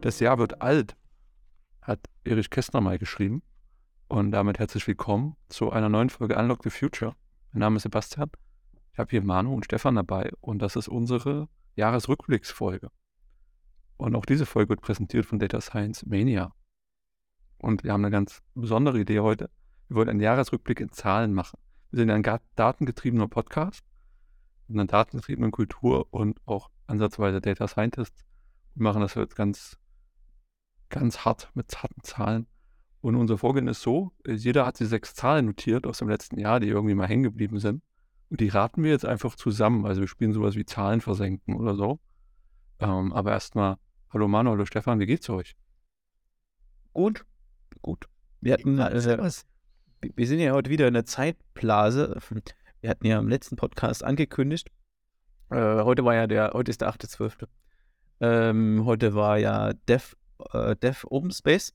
Das Jahr wird alt, hat Erich Kästner mal geschrieben. Und damit herzlich willkommen zu einer neuen Folge Unlock the Future. Mein Name ist Sebastian. Ich habe hier Manu und Stefan dabei und das ist unsere Jahresrückblicksfolge. Und auch diese Folge wird präsentiert von Data Science Mania. Und wir haben eine ganz besondere Idee heute. Wir wollen einen Jahresrückblick in Zahlen machen. Wir sind ein datengetriebener Podcast mit einer datengetriebenen Kultur und auch ansatzweise Data Scientists. Wir machen das jetzt ganz, ganz hart mit harten Zahlen. Und unser Vorgehen ist so, jeder hat die sechs Zahlen notiert aus dem letzten Jahr, die irgendwie mal hängen geblieben sind. Und die raten wir jetzt einfach zusammen. Also wir spielen sowas wie Zahlen versenken oder so. Ähm, aber erstmal, hallo Manu, hallo Stefan, wie geht's euch? Gut, gut. Wir hatten, äh, wir sind ja heute wieder in der Zeitblase. Wir hatten ja im letzten Podcast angekündigt. Äh, heute war ja der, heute ist der 8.12. Ähm, heute war ja Dev, äh, Dev Open Space.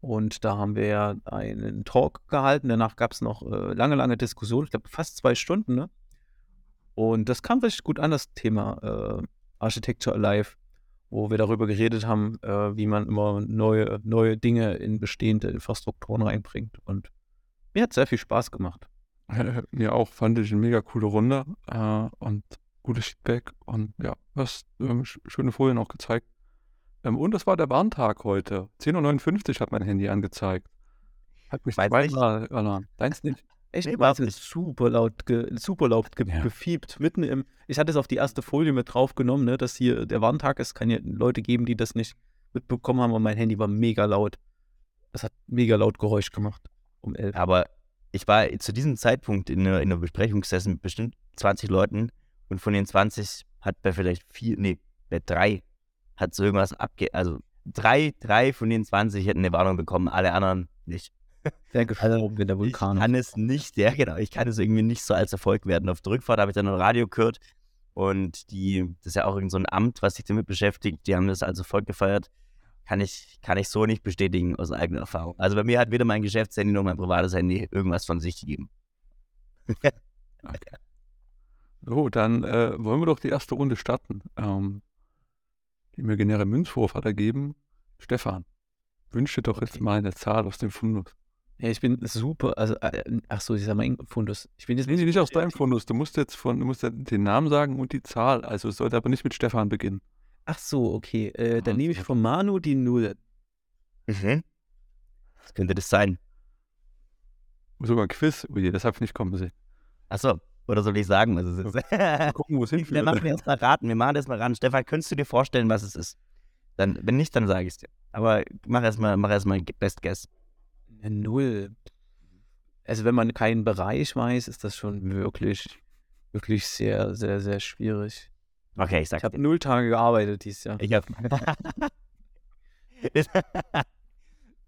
Und da haben wir ja einen Talk gehalten. Danach gab es noch äh, lange, lange Diskussionen. Ich glaube, fast zwei Stunden. Ne? Und das kam richtig gut an, das Thema äh, Architecture Alive, wo wir darüber geredet haben, äh, wie man immer neue, neue Dinge in bestehende Infrastrukturen reinbringt. Und mir hat sehr viel Spaß gemacht. Mir auch, fand ich eine mega coole Runde äh, und gutes Feedback und ja, hast ähm, schöne Folien auch gezeigt. Ähm, und das war der Warntag heute. 10.59 Uhr hat mein Handy angezeigt. Hat mich zweimal alarm. Deins nicht. Echt nee, war super laut, ge, super laut ge, ja. gefiebt. Mitten im. Ich hatte es auf die erste Folie mit draufgenommen, ne, dass hier der Warntag ist. Kann ja Leute geben, die das nicht mitbekommen haben, und mein Handy war mega laut. Es hat mega laut Geräusch gemacht um elf. Aber ich war zu diesem Zeitpunkt in einer, in einer Besprechung gesessen mit bestimmt 20 Leuten und von den 20 hat bei vielleicht vier, nee, bei drei hat so irgendwas abge... Also drei, drei von den 20 hätten eine Warnung bekommen, alle anderen nicht. Sehr gefallen wenn der Vulkan. Ich kann es nicht, ja genau, ich kann es irgendwie nicht so als Erfolg werden. Auf der Rückfahrt habe ich dann ein Radio gehört und die, das ist ja auch irgend so ein Amt, was sich damit beschäftigt, die haben das als Erfolg gefeiert kann ich, kann ich so nicht bestätigen aus eigener Erfahrung. Also bei mir hat weder mein Geschäftshandy noch mein privates Handy irgendwas von sich gegeben. okay. So, dann äh, wollen wir doch die erste Runde starten. Ähm, die imaginäre Münzwurf hat ergeben. Stefan, wünsche doch okay. jetzt mal eine Zahl aus dem Fundus. Ja, ich bin super, also, äh, ach so, ich sag mal Fundus. Ich bin jetzt nee, nicht aus deinem Fundus. Du musst jetzt von, du musst den Namen sagen und die Zahl. Also es sollte aber nicht mit Stefan beginnen. Ach so, okay. Äh, dann nehme ich von Manu die Null. Mhm. Was könnte das sein? Sogar ein Quiz. Ui, das habe ich nicht kommen sehen. Achso, oder soll ich sagen, was es ist? Mal gucken, wo es hinführt. Dann machen wir erst mal raten. Wir machen das mal ran. Stefan, könntest du dir vorstellen, was es ist? Dann, wenn nicht, dann sage ich es dir. Aber mach erstmal mach erst Best Guess. Eine Null. Also, wenn man keinen Bereich weiß, ist das schon wirklich, wirklich sehr, sehr, sehr schwierig. Okay, ich sag Ich habe null Tage gearbeitet dieses Jahr. Ich hab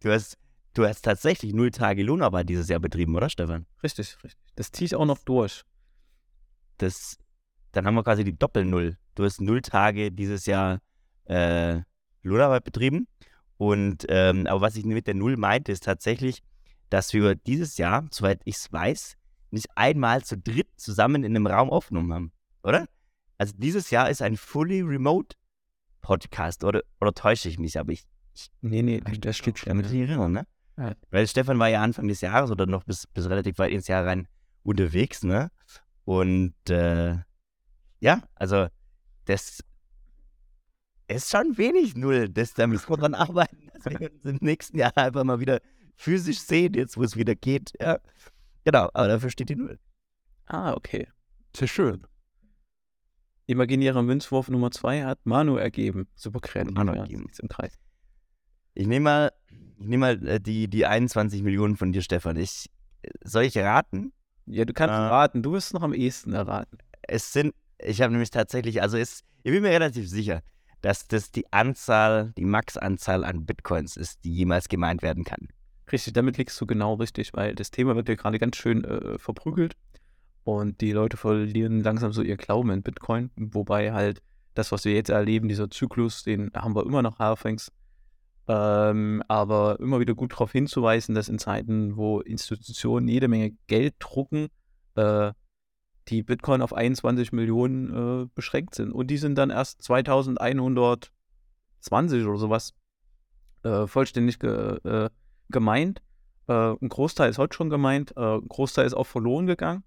du, hast, du hast tatsächlich null Tage Lohnarbeit dieses Jahr betrieben, oder Stefan? Richtig, richtig. Das ziehe ich auch noch durch. Das, dann haben wir quasi die Doppel-Null. Du hast null Tage dieses Jahr äh, Lohnarbeit betrieben. Und ähm, aber was ich mit der Null meinte, ist tatsächlich, dass wir dieses Jahr, soweit ich es weiß, nicht einmal zu dritt zusammen in einem Raum aufgenommen haben, oder? Also dieses Jahr ist ein fully remote Podcast, oder, oder täusche ich mich? Aber ich, ich nee, nee, das steht schon. Mit erinnern, ne? Ja. Weil Stefan war ja Anfang des Jahres oder noch bis, bis relativ weit ins Jahr rein unterwegs, ne? Und äh, ja, also das ist schon wenig Null. Das, da müssen wir dran arbeiten, dass wir uns im nächsten Jahr einfach mal wieder physisch sehen, jetzt wo es wieder geht. Ja. Genau, aber dafür steht die Null. Ah, okay. Sehr schön. Imaginärer Münzwurf Nummer 2 hat Manu ergeben. Super kreativ. Manu ergeben. Im Kreis. Ich nehme mal, ich nehm mal äh, die, die 21 Millionen von dir, Stefan. Ich, soll ich raten? Ja, du kannst äh, raten. Du wirst noch am ehesten erraten. Es sind, ich habe nämlich tatsächlich, also es, ich bin mir relativ sicher, dass das die Anzahl, die Max-Anzahl an Bitcoins ist, die jemals gemeint werden kann. Richtig, damit liegst du genau richtig, weil das Thema wird ja gerade ganz schön äh, verprügelt. Und die Leute verlieren langsam so ihr Glauben in Bitcoin, wobei halt das, was wir jetzt erleben, dieser Zyklus, den haben wir immer noch Halfings. Ähm, aber immer wieder gut darauf hinzuweisen, dass in Zeiten, wo Institutionen jede Menge Geld drucken, äh, die Bitcoin auf 21 Millionen äh, beschränkt sind. Und die sind dann erst 2120 oder sowas äh, vollständig ge, äh, gemeint. Äh, ein Großteil ist heute schon gemeint, äh, ein Großteil ist auch verloren gegangen.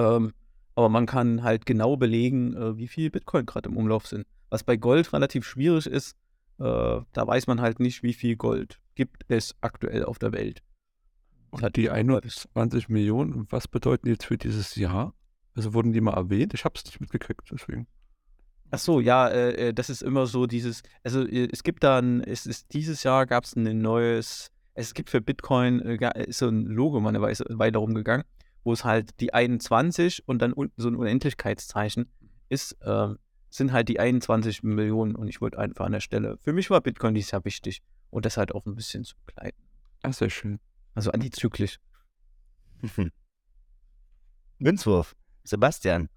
Ähm, aber man kann halt genau belegen, äh, wie viel Bitcoin gerade im Umlauf sind. Was bei Gold relativ schwierig ist, da weiß man halt nicht, wie viel Gold gibt es aktuell auf der Welt. Und die 21 Millionen, was bedeuten die jetzt für dieses Jahr? Also wurden die mal erwähnt? Ich habe es nicht mitgekriegt, deswegen. Ach so, ja, äh, das ist immer so dieses, also äh, es gibt dann, es ist dieses Jahr gab es ein neues, es gibt für Bitcoin äh, ist so ein Logo meine Weise weiter rumgegangen, wo es halt die 21 und dann unten so ein Unendlichkeitszeichen ist, äh, sind halt die 21 Millionen und ich wollte einfach an der Stelle, für mich war Bitcoin dieses Jahr wichtig und das halt auch ein bisschen zu begleiten. Ah, sehr schön. Also antizyklisch. Münzwurf. Sebastian.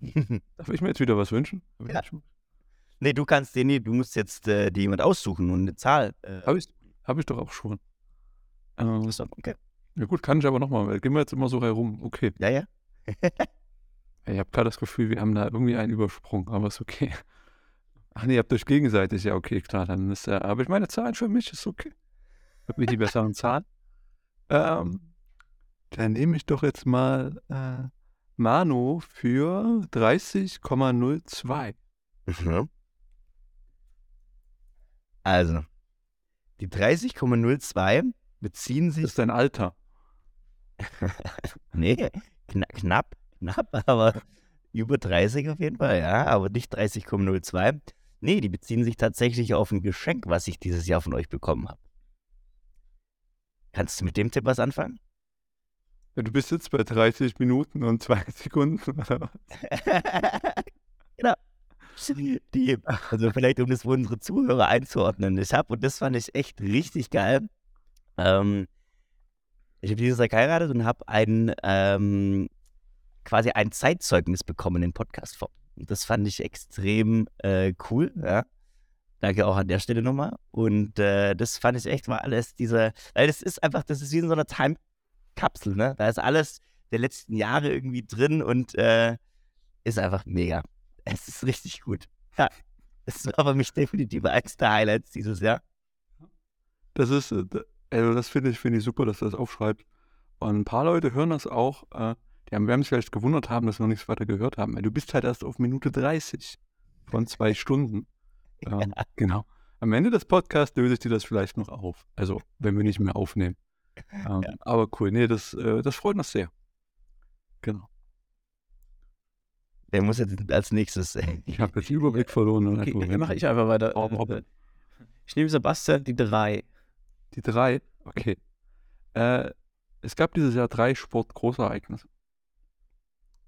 Darf ich mir jetzt wieder was wünschen? Ja. Nee, du kannst dir nee, du musst jetzt äh, dir jemand aussuchen und eine Zahl. Äh, Habe ich, hab ich doch auch schon. Ähm, okay. Ja gut, kann ich aber nochmal. Gehen wir jetzt immer so herum. Okay. Ja, ja. ich habe gerade das Gefühl, wir haben da irgendwie einen Übersprung, aber ist okay. Ach nee, ihr habt euch gegenseitig. Ja, okay, klar, dann ist ja. Aber ich meine, Zahlen für mich ist okay. Ich habe nicht die besseren Zahlen. Ähm, dann nehme ich doch jetzt mal äh, Mano für 30,02. Mhm. Also, die 30,02 beziehen sich. Das ist dein Alter. Nee, kna knapp, knapp, aber über 30 auf jeden Fall, ja, aber nicht 30,02. Nee, die beziehen sich tatsächlich auf ein Geschenk, was ich dieses Jahr von euch bekommen habe. Kannst du mit dem Tipp was anfangen? Ja, du bist jetzt bei 30 Minuten und 2 Sekunden. genau. Die, also vielleicht, um das für unsere Zuhörer einzuordnen. Ich habe, und das fand ich echt richtig geil, ähm, ich habe dieses Jahr geheiratet und habe ein, ähm, quasi ein Zeitzeugnis bekommen in Podcastform. Und das fand ich extrem äh, cool, ja. Danke auch an der Stelle nochmal. Und äh, das fand ich echt mal alles, diese, weil das ist einfach, das ist wie in so einer Time-Kapsel, ne? Da ist alles der letzten Jahre irgendwie drin und äh, ist einfach mega. Es ist richtig gut. Ja, das war für mich definitiv eins der Highlights dieses Jahr. Das ist, äh, also das finde ich, finde ich super, dass du das aufschreibst. Und ein paar Leute hören das auch, äh, die haben, werden sich vielleicht gewundert haben, dass wir noch nichts weiter gehört haben. Weil du bist halt erst auf Minute 30 von zwei Stunden. Ähm, ja. Genau. Am Ende des Podcasts löse ich dir das vielleicht noch auf. Also, wenn wir nicht mehr aufnehmen. Ähm, ja. Aber cool, nee, das, äh, das freut uns sehr. Genau. Der muss jetzt als nächstes. ich habe jetzt Überblick verloren. Okay, dann mache ich einfach weiter. Äh, ich nehme Sebastian die drei. Die drei? Okay. Äh, es gab dieses Jahr drei Sportgroßereignisse.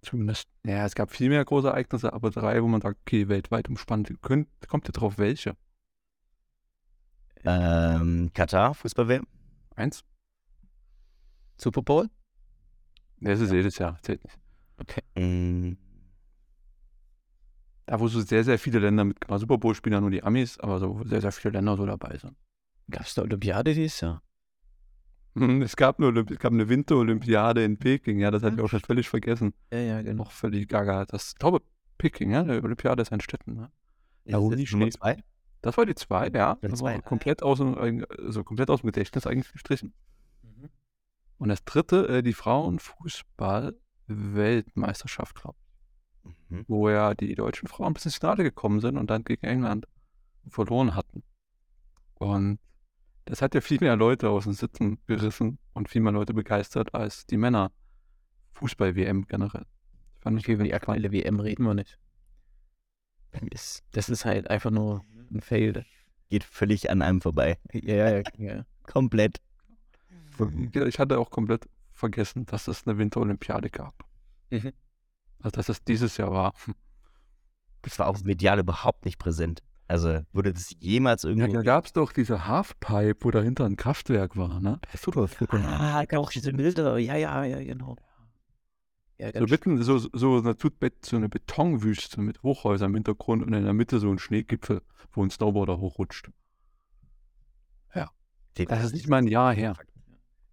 Zumindest, ja, es gab viel mehr große Ereignisse, aber drei, wo man sagt, okay, weltweit umspannt. Könnt, kommt ihr drauf, welche? Ähm, Katar, Fußball-WM. Eins. Super Bowl? Das ist ja. jedes Jahr, zählt nicht. Okay. Mm. Da, wo so sehr, sehr viele Länder mit Super Bowl spielen ja nur die Amis, aber so sehr, sehr viele Länder so dabei sind. Gab es da Olympiade dieses Jahr? Hm, es gab, nur, es gab eine Winterolympiade in Peking, ja, das hatte ich auch schon völlig vergessen. Ja, ja, genau. Noch völlig gaga. Das, ich glaube, Peking, ja, eine Olympiade ist ein Städten, ne? Ja, wo die Nummer zwei? Das war die zwei, ja. Das war komplett aus, also komplett aus dem Gedächtnis eigentlich gestrichen. Mhm. Und das dritte, äh, die Frauenfußball-Weltmeisterschaft, glaube ich. Mhm. Wo ja die deutschen Frauen bis ins Finale gekommen sind und dann gegen England verloren hatten. Und das hat ja viel mehr Leute aus den Sitzen gerissen und viel mehr Leute begeistert als die Männer Fußball-WM generell. Fand okay, über die aktuelle WM reden wir nicht. Das ist halt einfach nur ein Fail. Geht völlig an einem vorbei. Ja, ja, ja. ja. komplett. Ich hatte auch komplett vergessen, dass es eine Winterolympiade gab. Mhm. Also, dass es dieses Jahr war. Das war auch medial überhaupt nicht präsent. Also wurde das jemals irgendwie. Ja, da gab es doch diese Halfpipe, wo dahinter ein Kraftwerk war, ne? Hast du das Ah, auch diese Bilder, ja, ja, ja, genau. Ja, so, mitten, so, so, eine, so eine Betonwüste mit Hochhäusern im Hintergrund und in der Mitte so ein Schneegipfel, wo ein Snowboarder hochrutscht. Ja. Das ist nicht mal ein Jahr her.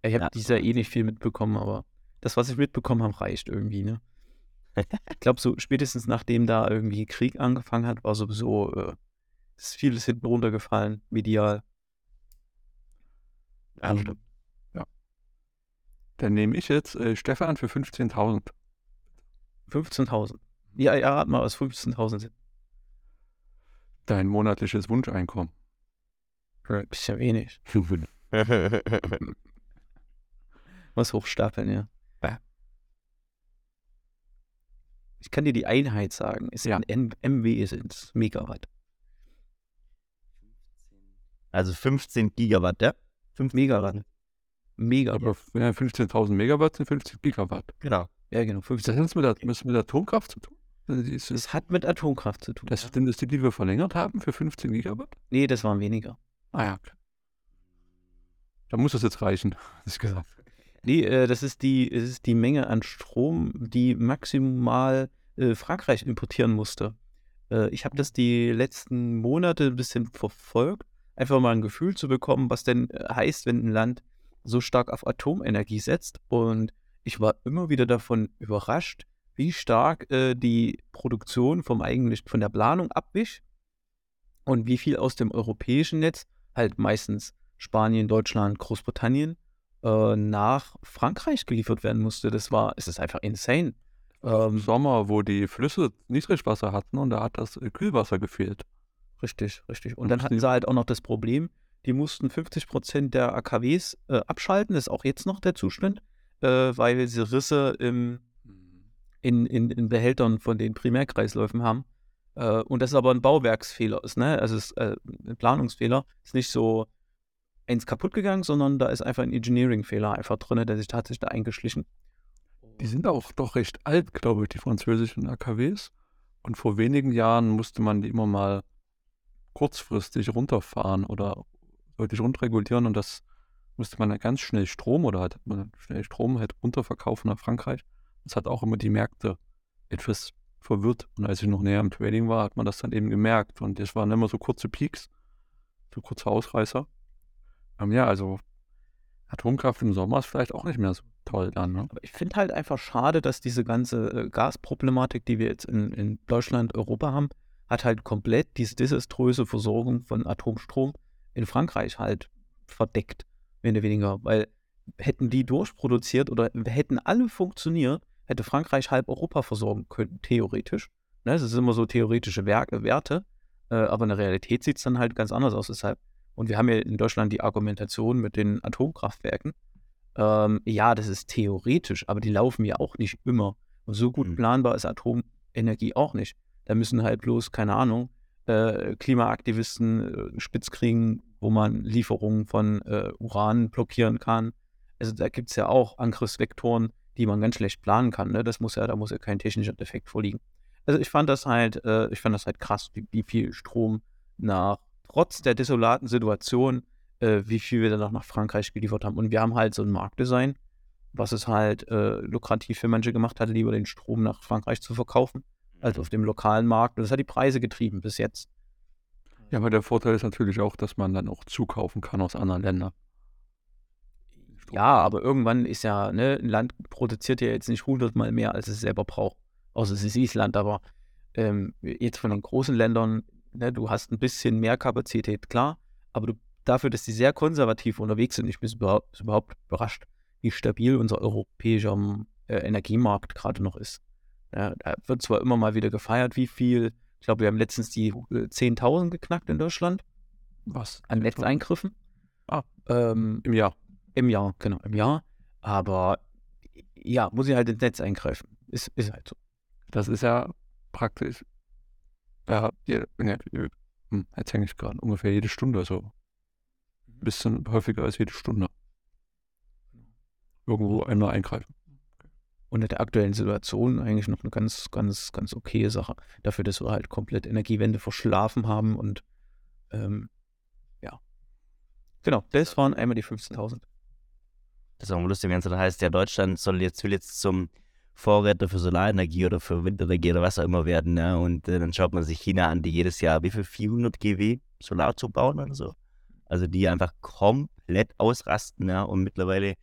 Ich habe ja. dieses Jahr eh nicht viel mitbekommen, aber das, was ich mitbekommen habe, reicht irgendwie, ne? ich glaube, so spätestens nachdem da irgendwie Krieg angefangen hat, war sowieso äh, ist vieles hinten runtergefallen, medial. Ja, stimmt. Ja. Dann nehme ich jetzt äh, Stefan für 15.000. 15.000. Ja, ja, rat mal, was 15.000 sind. Dein monatliches Wunscheinkommen. Ist ja wenig. Was hochstapeln, ja. Ich kann dir die Einheit sagen. Ist Ja. ein M MW sind Megawatt. Also 15 Gigawatt, ja? 5 Megawatt. Megawatt. Aber ja, 15.000 Megawatt sind 50 Gigawatt. Genau. Ja, genau. Ist 15. das jetzt mit, ist mit Atomkraft zu tun? Also ist, Es hat mit Atomkraft zu tun. das ja. sind das die, die wir verlängert haben für 15 Gigawatt? Nee, das waren weniger. Ah ja. okay. Da muss das jetzt reichen, hab ich gesagt. Nee, äh, das ist die, es ist die Menge an Strom, die maximal äh, Frankreich importieren musste. Äh, ich habe das die letzten Monate ein bisschen verfolgt, einfach mal ein Gefühl zu bekommen, was denn äh, heißt, wenn ein Land so stark auf Atomenergie setzt. Und ich war immer wieder davon überrascht, wie stark äh, die Produktion vom eigentlich von der Planung abwich und wie viel aus dem europäischen Netz, halt meistens Spanien, Deutschland, Großbritannien, äh, nach Frankreich geliefert werden musste. Das war, es ist einfach insane. Im Ähm, Sommer, wo die Flüsse Niedrigwasser hatten und da hat das äh, Kühlwasser gefehlt. Richtig, richtig. Und dann hatten sie halt auch noch das Problem, die mussten 50 Prozent der AKWs äh, abschalten, das ist auch jetzt noch der Zustand, äh, weil sie Risse im, in, in, in Behältern von den Primärkreisläufen haben. Äh, und das ist aber ein Bauwerksfehler ist, ne? Also es ist äh, ein Planungsfehler. Ist nicht so eins kaputt gegangen, sondern da ist einfach ein Engineering-Fehler einfach drin, der sich tatsächlich da eingeschlichen. Die sind auch doch recht alt, glaube ich, die französischen AKWs. Und vor wenigen Jahren musste man die immer mal kurzfristig runterfahren oder deutlich runterregulieren und das musste man dann ganz schnell Strom oder hat man dann schnell Strom halt runterverkaufen nach Frankreich. Das hat auch immer die Märkte etwas verwirrt. Und als ich noch näher im Trading war, hat man das dann eben gemerkt. Und es waren immer so kurze Peaks, so kurze Ausreißer. Ähm, ja, also Atomkraft im Sommer ist vielleicht auch nicht mehr so toll dann. Ne? Aber ich finde halt einfach schade, dass diese ganze äh, Gasproblematik, die wir jetzt in, in Deutschland, Europa haben, hat halt komplett diese desaströse Versorgung von Atomstrom in Frankreich halt verdeckt, mehr oder weniger. Weil hätten die durchproduziert oder hätten alle funktioniert, hätte Frankreich halb Europa versorgen können, theoretisch. Ne, das sind immer so theoretische Werke, Werte, äh, aber in der Realität sieht es dann halt ganz anders aus. Deshalb. Und wir haben ja in Deutschland die Argumentation mit den Atomkraftwerken. Ähm, ja, das ist theoretisch, aber die laufen ja auch nicht immer. Und so gut Mhm. planbar ist Atomenergie auch nicht. Da müssen halt bloß, keine Ahnung, äh, Klimaaktivisten äh, spitz kriegen, wo man Lieferungen von äh, Uran blockieren kann. Also da gibt es ja auch Angriffsvektoren, die man ganz schlecht planen kann. Ne? Das muss ja, da muss ja kein technischer Defekt vorliegen. Also ich fand das halt, ich fand das halt krass, wie, viel Strom nach, trotz der desolaten Situation, wie viel wir dann noch nach Frankreich geliefert haben. Und wir haben halt so ein Marktdesign, was es halt äh, lukrativ für manche gemacht hat, lieber den Strom nach Frankreich zu verkaufen, als auf dem lokalen Markt. Und das hat die Preise getrieben bis jetzt. Ja, aber der Vorteil ist natürlich auch, dass man dann auch zukaufen kann aus anderen Ländern. Ja, aber irgendwann ist ja, ne, ein Land produziert ja jetzt nicht hundertmal mehr, als es selber braucht. Außer es ist Island, aber ähm, jetzt von den großen Ländern, ne, du hast ein bisschen mehr Kapazität, klar, aber du, dafür, dass die sehr konservativ unterwegs sind, ich bin überhaupt, überhaupt überrascht, wie stabil unser europäischer äh, Energiemarkt gerade noch ist. Ja, da wird zwar immer mal wieder gefeiert, wie viel, ich glaube, wir haben letztens die äh, 10.000 geknackt in Deutschland Was? an Netzeingriffen. Ah. Ähm, Im Jahr. im Jahr, genau, im Jahr. Aber ja, muss ich halt ins Netz eingreifen. Ist, ist halt so. Das ist ja praktisch. Ja, ne, hm, jetzt hänge ich gerade ungefähr jede Stunde so. Ein bisschen häufiger als jede Stunde. Irgendwo einmal eingreifen. Und in der aktuellen Situation eigentlich noch eine ganz, ganz, ganz okaye Sache. Dafür, dass wir halt komplett Energiewende verschlafen haben und ähm, ja. Genau, das waren einmal die 15.000. Das ist auch lustig, wenn es dann heißt, ja, Deutschland soll jetzt, will jetzt zum Vorreiter für Solarenergie oder für Windenergie oder was auch immer werden. Ja? Und äh, dann schaut man sich China an, die jedes Jahr wie viel 400 GW Solar zu bauen oder so. Also die einfach komplett ausrasten. Ja? Und mittlerweile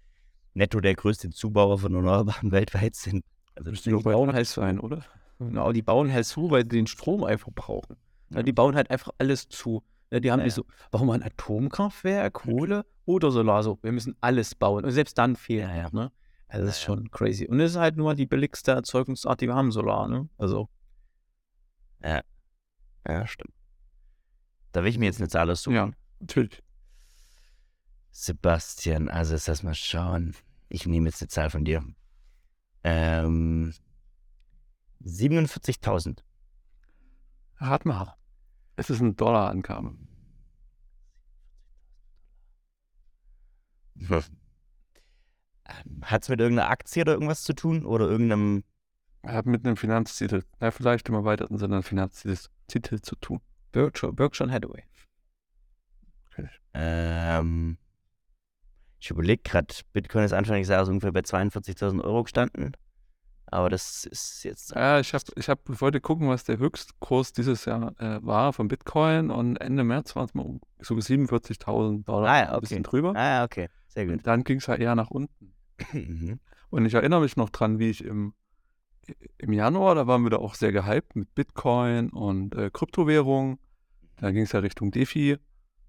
netto der größte Zubauer von Erneuerbaren weltweit sind. Also die bauen halt sein, oder? Genau, die bauen halt zu, weil sie den Strom einfach brauchen. Ja. Die bauen halt einfach alles zu. Ja, die haben ja, nicht so, warum ein Atomkraftwerk, Kohle oder Solar? So, wir müssen alles bauen. Und selbst dann fehlt ja, ne? Also das ist schon crazy. Und es ist halt nur die billigste Erzeugungsart, die wir haben, Solar, ne? Also. Ja. Ja, stimmt. Da will ich mir jetzt eine Zahl aussuchen. Ja, natürlich. Sebastian, also jetzt lass mal schauen. Ich nehme jetzt eine Zahl von dir. Ähm, 47.000. Rat mal. Es ist ein Dollarangabe. Hm. Hat es mit irgendeiner Aktie oder irgendwas zu tun? Oder irgendeinem. Hat mit einem Finanztitel, ja, vielleicht im erweiterten Sinne Finanztitel zu tun. Berkshire, Berkshire Hathaway. Okay. Ähm, ich überlege gerade, Bitcoin ist Anfang des Jahres ungefähr bei 42.000 Euro gestanden. Aber das ist jetzt. Ja, ich, hab, ich hab, wollte gucken, was der Höchstkurs dieses Jahr äh, war von Bitcoin und Ende März war es mal um so 47.000 Dollar. Ah, ja, okay. Ein bisschen drüber. Ah, ja, okay. Sehr gut. Und dann ging es ja eher nach unten. Mhm. Und ich erinnere mich noch dran, wie ich im, im Januar, da waren wir da auch sehr gehypt mit Bitcoin und äh, Kryptowährungen. Da ging es ja Richtung DeFi.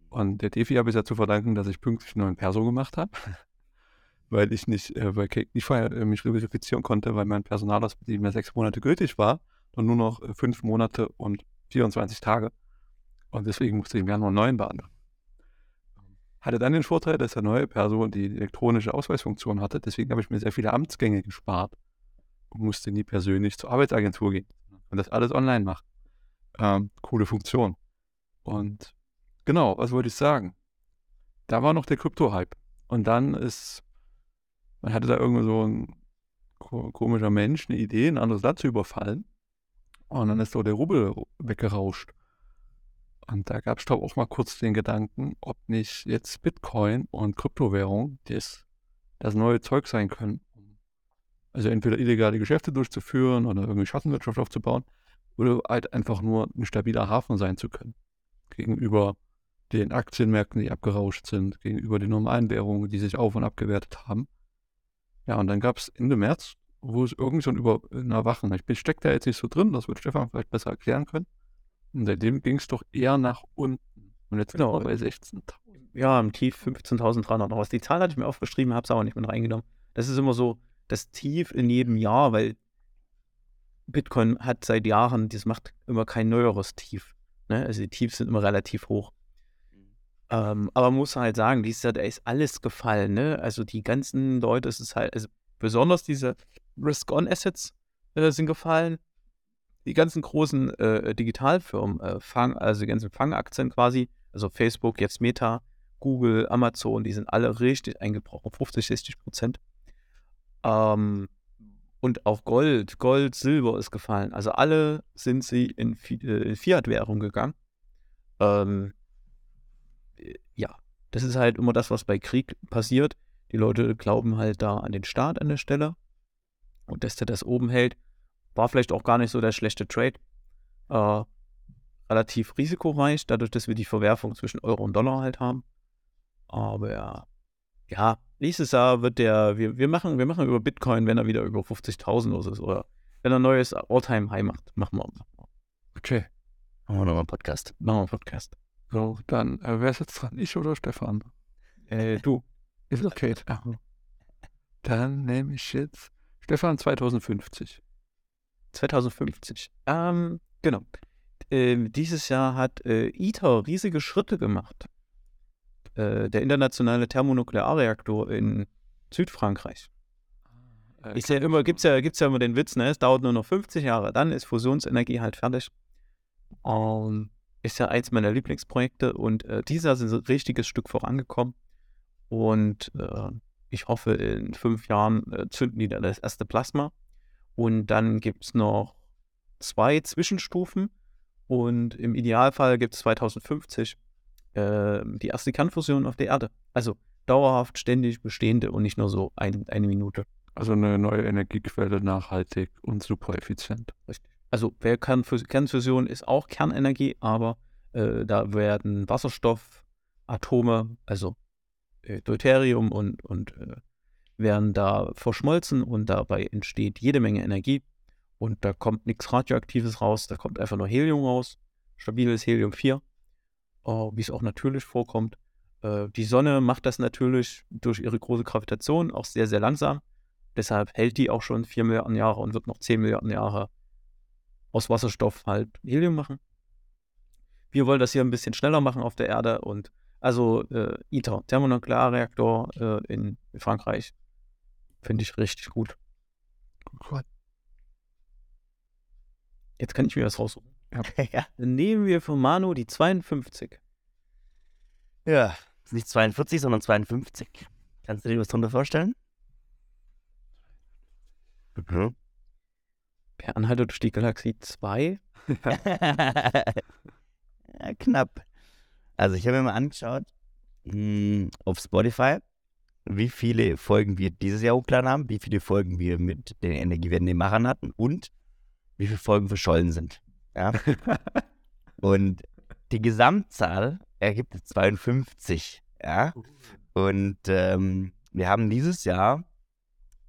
Und der DeFi habe ich ja zu verdanken, dass ich pünktlich einen neuen Perso gemacht habe. weil ich nicht, äh, weil Cake nicht vorher äh, mich verifizieren konnte, weil mein Personalausweis nicht mehr sechs Monate gültig war und nur noch äh, fünf Monate und 24 Tage. Und deswegen musste ich im Januar einen neuen beantragen. Hatte dann den Vorteil, dass der neue Person die elektronische Ausweisfunktion hatte. Deswegen habe ich mir sehr viele Amtsgänge gespart und musste nie persönlich zur Arbeitsagentur gehen und das alles online machen. Ähm, coole Funktion. Und genau, was wollte ich sagen? Da war noch der Krypto-Hype. Und dann ist man hatte da irgendwo so ein komischer Mensch eine Idee, ein anderes Land zu überfallen. Und dann ist so der Rubel weggerauscht. Und da gab es doch auch mal kurz den Gedanken, ob nicht jetzt Bitcoin und Kryptowährung das, das neue Zeug sein können. Also entweder illegale Geschäfte durchzuführen oder irgendwie Schattenwirtschaft aufzubauen oder halt einfach nur ein stabiler Hafen sein zu können. Gegenüber den Aktienmärkten, die abgerauscht sind, gegenüber den normalen Währungen, die sich auf- und abgewertet haben. Ja, und dann gab es Ende März, wo es irgendwie schon über ein Erwachen. Ich stecke da jetzt nicht so drin, das wird Stefan vielleicht besser erklären können. Und seitdem ging es doch eher nach unten. Und jetzt genau. bei 16.000. Ja, im Tief 15.300 noch was. Die Zahl hatte ich mir aufgeschrieben, habe es aber nicht mit reingenommen. Das ist immer so das Tief in jedem Jahr, weil Bitcoin hat seit Jahren, das macht immer kein neueres Tief. Ne? Also die Tiefs sind immer relativ hoch. Ähm, aber man muss halt sagen, Jahr, da ist alles gefallen, ne? Also die ganzen Leute, es ist halt, also besonders diese Risk-On-Assets äh, sind gefallen. Die ganzen großen äh, Digitalfirmen, äh, Fang, also die ganzen Fangaktien quasi, also Facebook, jetzt Meta, Google, Amazon, die sind alle richtig eingebrochen, 50, 60 Prozent. Ähm, und auch Gold, Gold, Silber ist gefallen. Also alle sind sie in, in Fiat-Währung gegangen. Ähm, ja, das ist halt immer das, was bei Krieg passiert. Die Leute glauben halt da an den Staat an der Stelle und dass der das oben hält. War vielleicht auch gar nicht so der schlechte Trade. Äh, relativ risikoreich, dadurch, dass wir die Verwerfung zwischen Euro und Dollar halt haben. Aber ja, ja nächstes Jahr wird der, wir, wir, machen, wir machen über Bitcoin, wenn er wieder über 50.000 los ist oder wenn er ein neues All-Time-High macht, machen wir. Okay. Machen wir nochmal einen Podcast. Machen wir einen Podcast. So, dann, äh, wer ist jetzt dran? Ich oder Stefan? Äh, du. Ist okay. Dann nehme ich jetzt Stefan 2050. 2050. Ähm, genau. Ähm, dieses Jahr hat äh, ITER riesige Schritte gemacht. Äh, der internationale Thermonuklearreaktor in Südfrankreich. Äh, ich ja immer, gibt's ja, gibt's ja immer den Witz, ne? Es dauert nur noch 50 Jahre, dann ist Fusionsenergie halt fertig. Und ist ja eins meiner Lieblingsprojekte und äh, dieser ist ein richtiges Stück vorangekommen. Und äh, ich hoffe, in fünf Jahren äh, zünden die dann das erste Plasma. Und dann gibt es noch zwei Zwischenstufen. Und im Idealfall gibt es 2050 die erste Kernfusion auf der Erde. Also dauerhaft, ständig bestehende und nicht nur so ein, eine Minute. Also eine neue Energiequelle, nachhaltig und super effizient. Richtig. Also Kernfusion ist auch Kernenergie, aber äh, da werden Wasserstoffatome, also äh, Deuterium und, und äh, werden da verschmolzen und dabei entsteht jede Menge Energie und da kommt nichts Radioaktives raus, da kommt einfach nur Helium raus, stabiles Helium 4, äh, wie es auch natürlich vorkommt. Äh, die Sonne macht das natürlich durch ihre große Gravitation auch sehr, sehr langsam. Deshalb hält die auch schon 4 Milliarden Jahre und wird noch 10 Milliarden Jahre aus Wasserstoff halt Helium machen. Wir wollen das hier ein bisschen schneller machen auf der Erde und also äh, ITER, Thermonuklearreaktor äh, in Frankreich, finde ich richtig gut. Cool. Jetzt kann ich mir das raussuchen. ja. Dann nehmen wir von Manu die 52. ja, ist nicht 42, sondern 52. Kannst du dir was drunter vorstellen? Mhm. Per Anhalter durch die Galaxie 2. ja, knapp. Also ich habe mir mal angeschaut mh, auf Spotify, wie viele Folgen wir dieses Jahr hochgeladen haben, wie viele Folgen wir mit den Energiewende-Machern hatten und wie viele Folgen verschollen sind. Ja? und die Gesamtzahl ergibt 52. Ja? Und ähm, wir haben dieses Jahr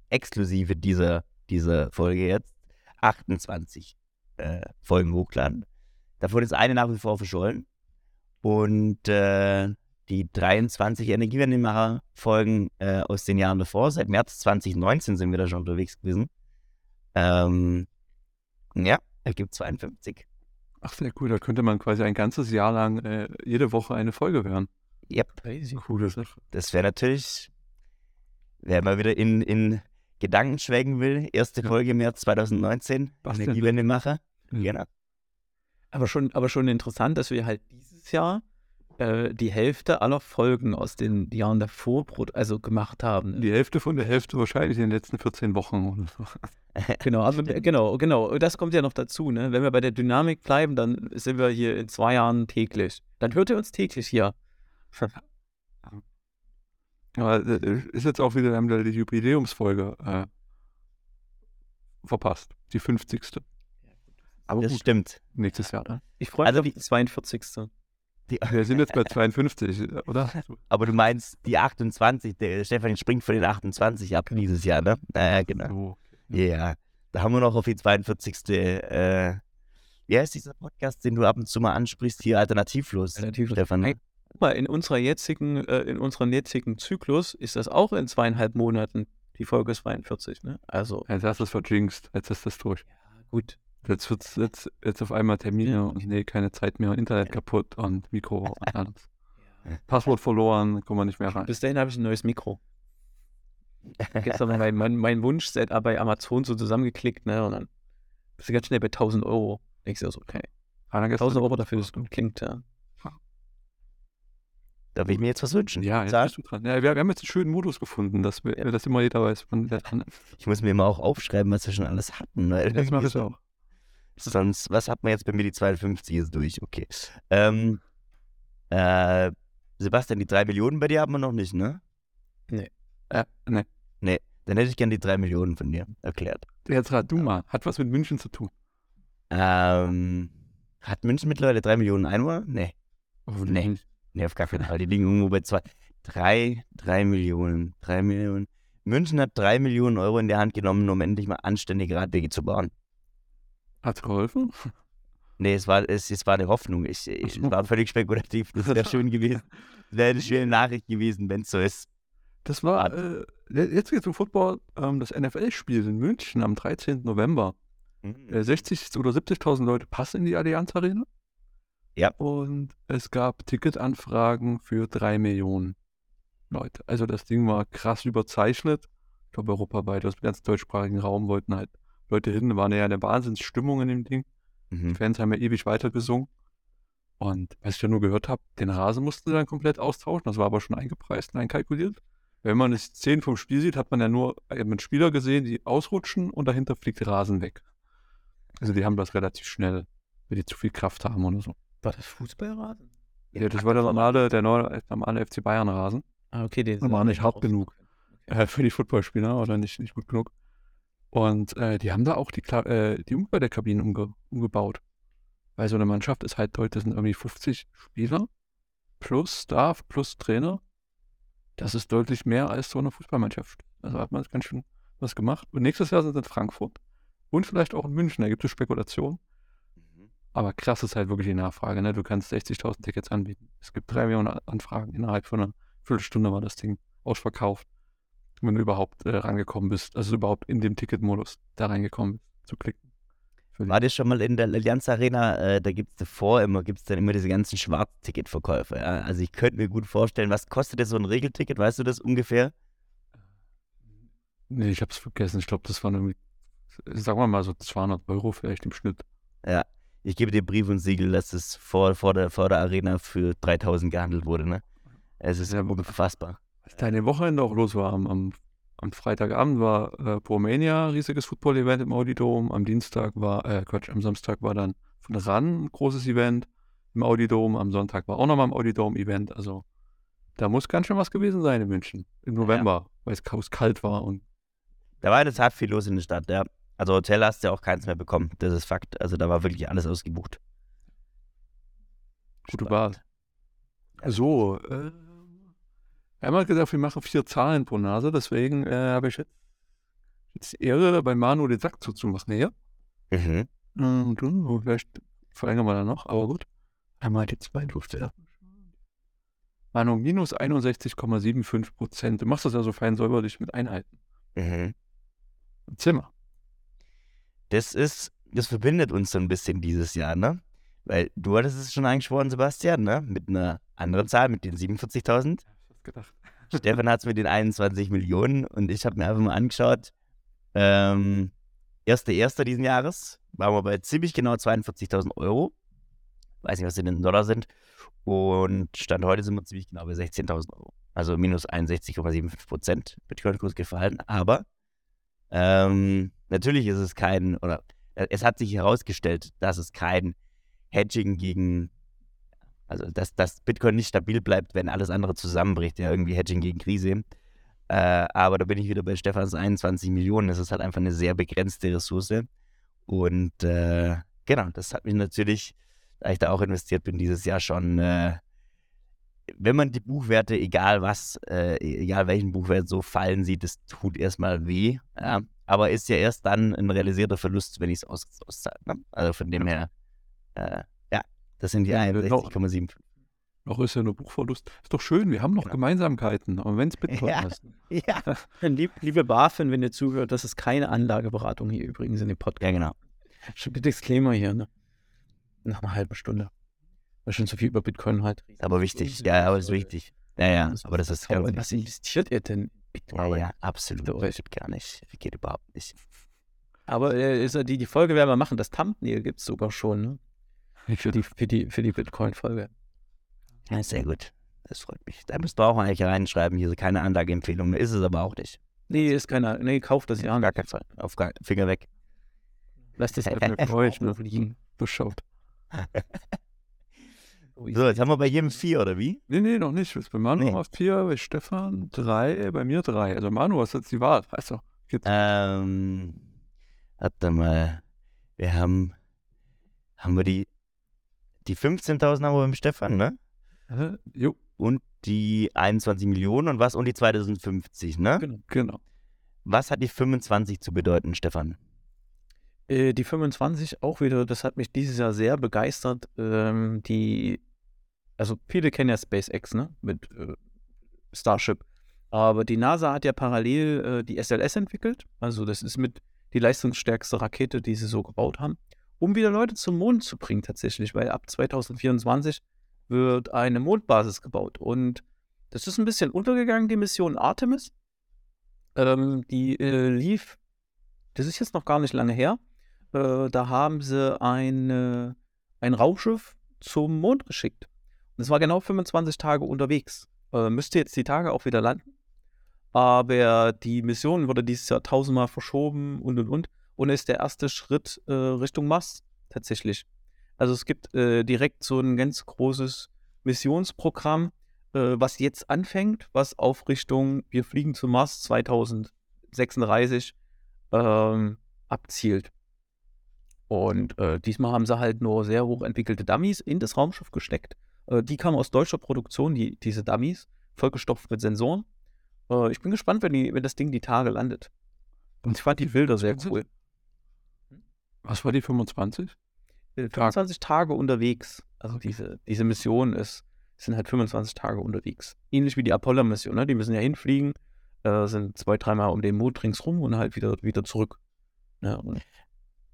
exklusive dieser, dieser Folge jetzt 28 äh, Folgen hochgeladen. Davon ist eine nach wie vor verschollen. Und äh, die 23 Energiewendemacher-Folgen äh, aus den Jahren davor, seit März 2019 sind wir da schon unterwegs gewesen. Ähm, ja, ergibt 52. Ach, sehr cool. Da könnte man quasi ein ganzes Jahr lang äh, jede Woche eine Folge hören. Yep. Crazy. Coole Sache. Das wäre natürlich, wer mal wieder in, in Gedanken schwelgen will, erste Ja. Folge März 2019, Bastian. Energiewendemacher. Mhm. Genau. Aber schon, aber schon interessant, dass wir halt dieses Jahr äh, die Hälfte aller Folgen aus den Jahren davor also gemacht haben. ne? Die Hälfte von der Hälfte wahrscheinlich in den letzten 14 Wochen oder so. Genau, also, genau, genau. Das kommt ja noch dazu, ne? Wenn wir bei der Dynamik bleiben, dann sind wir hier in zwei Jahren täglich. Dann hört ihr uns täglich hier. Aber äh, ist jetzt auch wieder, wir haben da die Jubiläumsfolge äh, verpasst. Die 50. Aber Das gut, stimmt. nächstes Jahr dann. Ich freue mich Also- auf die 42. Die, Wir sind jetzt bei 52, oder? aber du meinst die 28, der Stefan springt von den 28 ab dieses Jahr, ne? Naja, genau. So. Ja, da haben wir noch auf die 42. Äh, wie heißt dieser Podcast, den du ab und zu mal ansprichst? Hier alternativlos. Alternativlos. Stefan. Nein. Guck mal, in unserer jetzigen, äh, in unserem jetzigen Zyklus ist das auch in zweieinhalb Monaten die Folge 42, ne? Also, Jetzt hast du es verjinxt, jetzt ist das durch. ja, gut. Jetzt wird jetzt, jetzt auf einmal Termine Ja. und nee, keine Zeit mehr, Internet kaputt und Mikro und alles. Passwort verloren, kommen wir nicht mehr rein. Bis dahin habe ich ein neues Mikro. Gestern mein, mein, mein Wunschset bei Amazon so zusammengeklickt, ne? Und dann bist du ganz schnell bei 1000 Euro. Denkst du also, okay. Einer gestern- 1000 Euro dafür, dass es gut klingt, ja. Darf ich mir jetzt was wünschen? Ja, jetzt bist du dran. Ja, wir, wir haben jetzt einen schönen Modus gefunden, dass, wir, dass immer jeder weiß, wann der dran ist. ich muss mir mal auch aufschreiben, was wir schon alles hatten. Weil Das mache ich auch. Sonst, was hat man jetzt bei mir? Die 52 ist durch, okay. Ähm, äh, Sebastian, die 3 Millionen bei dir haben wir noch nicht, ne? Äh, ne. Dann hätte ich gern die 3 Millionen von dir erklärt. Jetzt rat du mal. Hat was mit München zu tun. Ähm, hat München mittlerweile 3 Millionen Einwohner? Nee. Nee. Nee, auf gar keinen Fall. Die liegen irgendwo bei 2. 3, 3 Millionen. 3 Millionen. München hat 3 Millionen Euro in der Hand genommen, um endlich mal anständige Radwege zu bauen. Hat's geholfen? Nee, es war, es, es war eine Hoffnung. Ich, ich, es war völlig spekulativ. Das wäre schön gewesen. Das wäre eine schöne Nachricht gewesen, wenn es so ist. Das war, äh, jetzt geht's um Football, ähm, das NFL-Spiel in München am 13. November. Mhm. Äh, 60 oder 70.000 Leute passen in die Allianz Arena. Ja. Und es gab Ticketanfragen für 3 Millionen Leute. Also das Ding war krass überzeichnet. Ich glaube, europaweit, aus dem ganzen deutschsprachigen Raum wollten halt Leute hin. Da war ja eine Wahnsinnsstimmung in dem Ding. Die Mhm. Fans haben ja ewig weitergesungen. Und was ich ja nur gehört habe, den Rasen mussten sie dann komplett austauschen. Das war aber schon eingepreist und einkalkuliert. Wenn man die Szenen vom Spiel sieht, hat man ja nur äh, mit Spieler gesehen, die ausrutschen und dahinter fliegt Rasen weg. Also die haben das relativ schnell, wenn die zu viel Kraft haben oder so. War das Fußballrasen? Ja, das war der normale, der neue, normale FC Bayern Rasen. Ah, okay, den War nicht hart genug. Okay. Äh, für die Footballspieler oder nicht, nicht gut genug. Und äh, die haben da auch die, äh, die Umkleidekabinen umge umgebaut. Weil so eine Mannschaft ist halt heute sind irgendwie 50 Spieler plus Staff plus Trainer. Das ist deutlich mehr als so eine Fußballmannschaft. Also hat man ganz schön was gemacht. Und nächstes Jahr sind es in Frankfurt. Und vielleicht auch in München, da gibt es Spekulationen. Aber krass ist halt wirklich die Nachfrage. Ne? Du kannst 60.000 Tickets anbieten. Es gibt drei Millionen Anfragen. Innerhalb von einer Viertelstunde war das Ding ausverkauft. Wenn du überhaupt äh, rangekommen bist, also überhaupt in dem Ticketmodus da reingekommen bist, zu klicken. War das schon mal in der Allianz Arena? Äh, da gibt es davor immer, gibt es dann immer diese ganzen Schwarzticketverkäufe. Ja? Also ich könnte mir gut vorstellen, was kostet das so ein Regelticket? Weißt du das ungefähr? Nee, ich hab's vergessen. Ich glaube, das waren irgendwie, sagen wir mal so 200 Euro vielleicht im Schnitt. Ja. Ich gebe dir Brief und Siegel, dass es vor, vor, der, vor der Arena für 3000 gehandelt wurde. Ne? Es ist Ja, unfassbar. Was da in dem Wochenende auch los war, am, am, am Freitagabend war äh, Promania, riesiges Football-Event im Audidom. Am Dienstag war, äh, Quatsch, am Samstag war dann von RAN ein großes Event im Audidom. Am Sonntag war auch nochmal ein Audidom-Event. Also da muss ganz schön was gewesen sein in München im November, weil es kalt war und Da war der Tat viel los in der Stadt, ja. Also Hotel hast du ja auch keins mehr bekommen. Das ist Fakt. Also da war wirklich alles ausgebucht. gute Wahl. So, äh, wir haben halt gesagt, wir machen vier Zahlen pro Nase, deswegen äh, habe ich jetzt, jetzt die Ehre, bei Manu den Sack zuzumachen hier. Mhm. Und uh, vielleicht verlängern wir da noch, aber gut. Einmal die zwei Luft. Manu, minus 61,75 Prozent. Du machst das ja so fein säuberlich mit Einheiten. Mhm. Zimmer. Das ist, das verbindet uns so ein bisschen dieses Jahr, ne? Weil du hattest es schon angesprochen, Sebastian, ne? Mit einer anderen Zahl, mit den 47.000. Ich gedacht. Stefan hat es mit den 21 Millionen und ich habe mir einfach mal angeschaut. Ähm, 1.1. diesen Jahres waren wir bei ziemlich genau 42.000 Euro. Weiß nicht, was die in Dollar sind. Und Stand heute sind wir ziemlich genau bei 16.000 Euro. Also minus 61,75 Prozent. Bitcoin-Kurs gefallen. Aber ähm, natürlich ist es kein, oder äh, es hat sich herausgestellt, dass es kein Hedging gegen, also dass, dass Bitcoin nicht stabil bleibt, wenn alles andere zusammenbricht. Ja, irgendwie Hedging gegen Krise. Äh, aber da bin ich wieder bei Stefans 21 Millionen. Das ist halt einfach eine sehr begrenzte Ressource. Und äh, genau, das hat mich natürlich, da ich da auch investiert bin, dieses Jahr schon, äh, wenn man die Buchwerte, egal was, äh, egal welchen Buchwert so fallen sieht, das tut erstmal weh. Ja, aber ist ja erst dann ein realisierter Verlust, wenn ich es aus, auszahle. Ne? Also von dem her, äh, ja, das sind die Ja, genau. 61,7. Noch ist ja nur Buchverlust. Ist doch schön, wir haben noch Genau. Gemeinsamkeiten. Aber wenn es Bitcoin Ja. ist. Ja. Lieb, liebe BaFin, wenn ihr zuhört, das ist keine Anlageberatung hier übrigens in dem Podcast. ja, genau. Schon Disclaimer hier, ne? Nach einer halben Stunde. Weil schon so viel über Bitcoin halt. Aber wichtig. Ja, aber das ist wichtig. Ja, ja, aber das ist Aber was investiert ihr denn? Bitcoin? ja, absolut. Geht gar nicht. Geht überhaupt nicht. Aber äh, ist die, die Folge werden wir machen. Das Thumbnail gibt es sogar schon, ne? Für die, für die, für die Bitcoin-Folge. Ja, sehr gut. Das freut mich. Da müsst ihr auch eigentlich reinschreiben, hier ist keine Anlageempfehlung. Ist es aber auch nicht. Nee, ist keiner. Nee, kauft das ja Auf gar keinen Fall. Auf gar, Finger weg. Lasst das Bleibt mir für euch, ne? liegen. Beschaut. So wie So, jetzt haben wir bei jedem vier, oder wie? Nee, nee, noch nicht. Bei Manu Nee. auf vier, bei Stefan drei, bei mir drei. Also Manu, hast jetzt die Wahl. Also, geht's. Ähm, warte mal. Wir haben, haben wir die, die 15.000 haben wir beim Stefan, ne? Äh, jo, Und die 21 Millionen und was? Und die 2050, ne? Genau. genau. Was hat die 25 zu bedeuten, Stefan? Äh, die 25 auch wieder, das hat mich dieses Jahr sehr begeistert. Ähm, die, also viele kennen ja SpaceX, ne? Mit äh, Starship. Aber die NASA hat ja parallel äh, die SLS entwickelt. Also das ist mit die leistungsstärkste Rakete, die sie so gebaut haben, um wieder Leute zum Mond zu bringen tatsächlich, weil ab 2024 wird eine Mondbasis gebaut. Und das ist ein bisschen untergegangen, die Mission Artemis. Ähm, die äh, lief, das ist jetzt noch gar nicht lange her. Äh, da haben sie eine, ein Raumschiff zum Mond geschickt. Es war genau 25 Tage unterwegs. Äh, müsste jetzt die Tage auch wieder landen. Aber die Mission wurde dieses Jahr tausendmal verschoben und und und. Und ist der erste Schritt äh, Richtung Mars tatsächlich. Also es gibt äh, direkt so ein ganz großes Missionsprogramm, äh, was jetzt anfängt, was auf Richtung Wir fliegen zum Mars 2036 ähm, abzielt. Und äh, diesmal haben sie halt nur sehr hochentwickelte Dummies in das Raumschiff gesteckt. Äh, die kamen aus deutscher Produktion, die, diese Dummies, vollgestopft mit Sensoren. Äh, ich bin gespannt, wenn, die, wenn das Ding die Tage landet. Und ich fand die Bilder sehr cool. Was war die 25? 25 äh, Tage unterwegs. Also okay. diese, diese Mission ist, sind halt 25 Tage unterwegs. Ähnlich wie die Apollo-Mission, ne? Die müssen ja hinfliegen, äh, sind zwei, dreimal um den Mond ringsrum und halt wieder, wieder zurück. Ja, ne?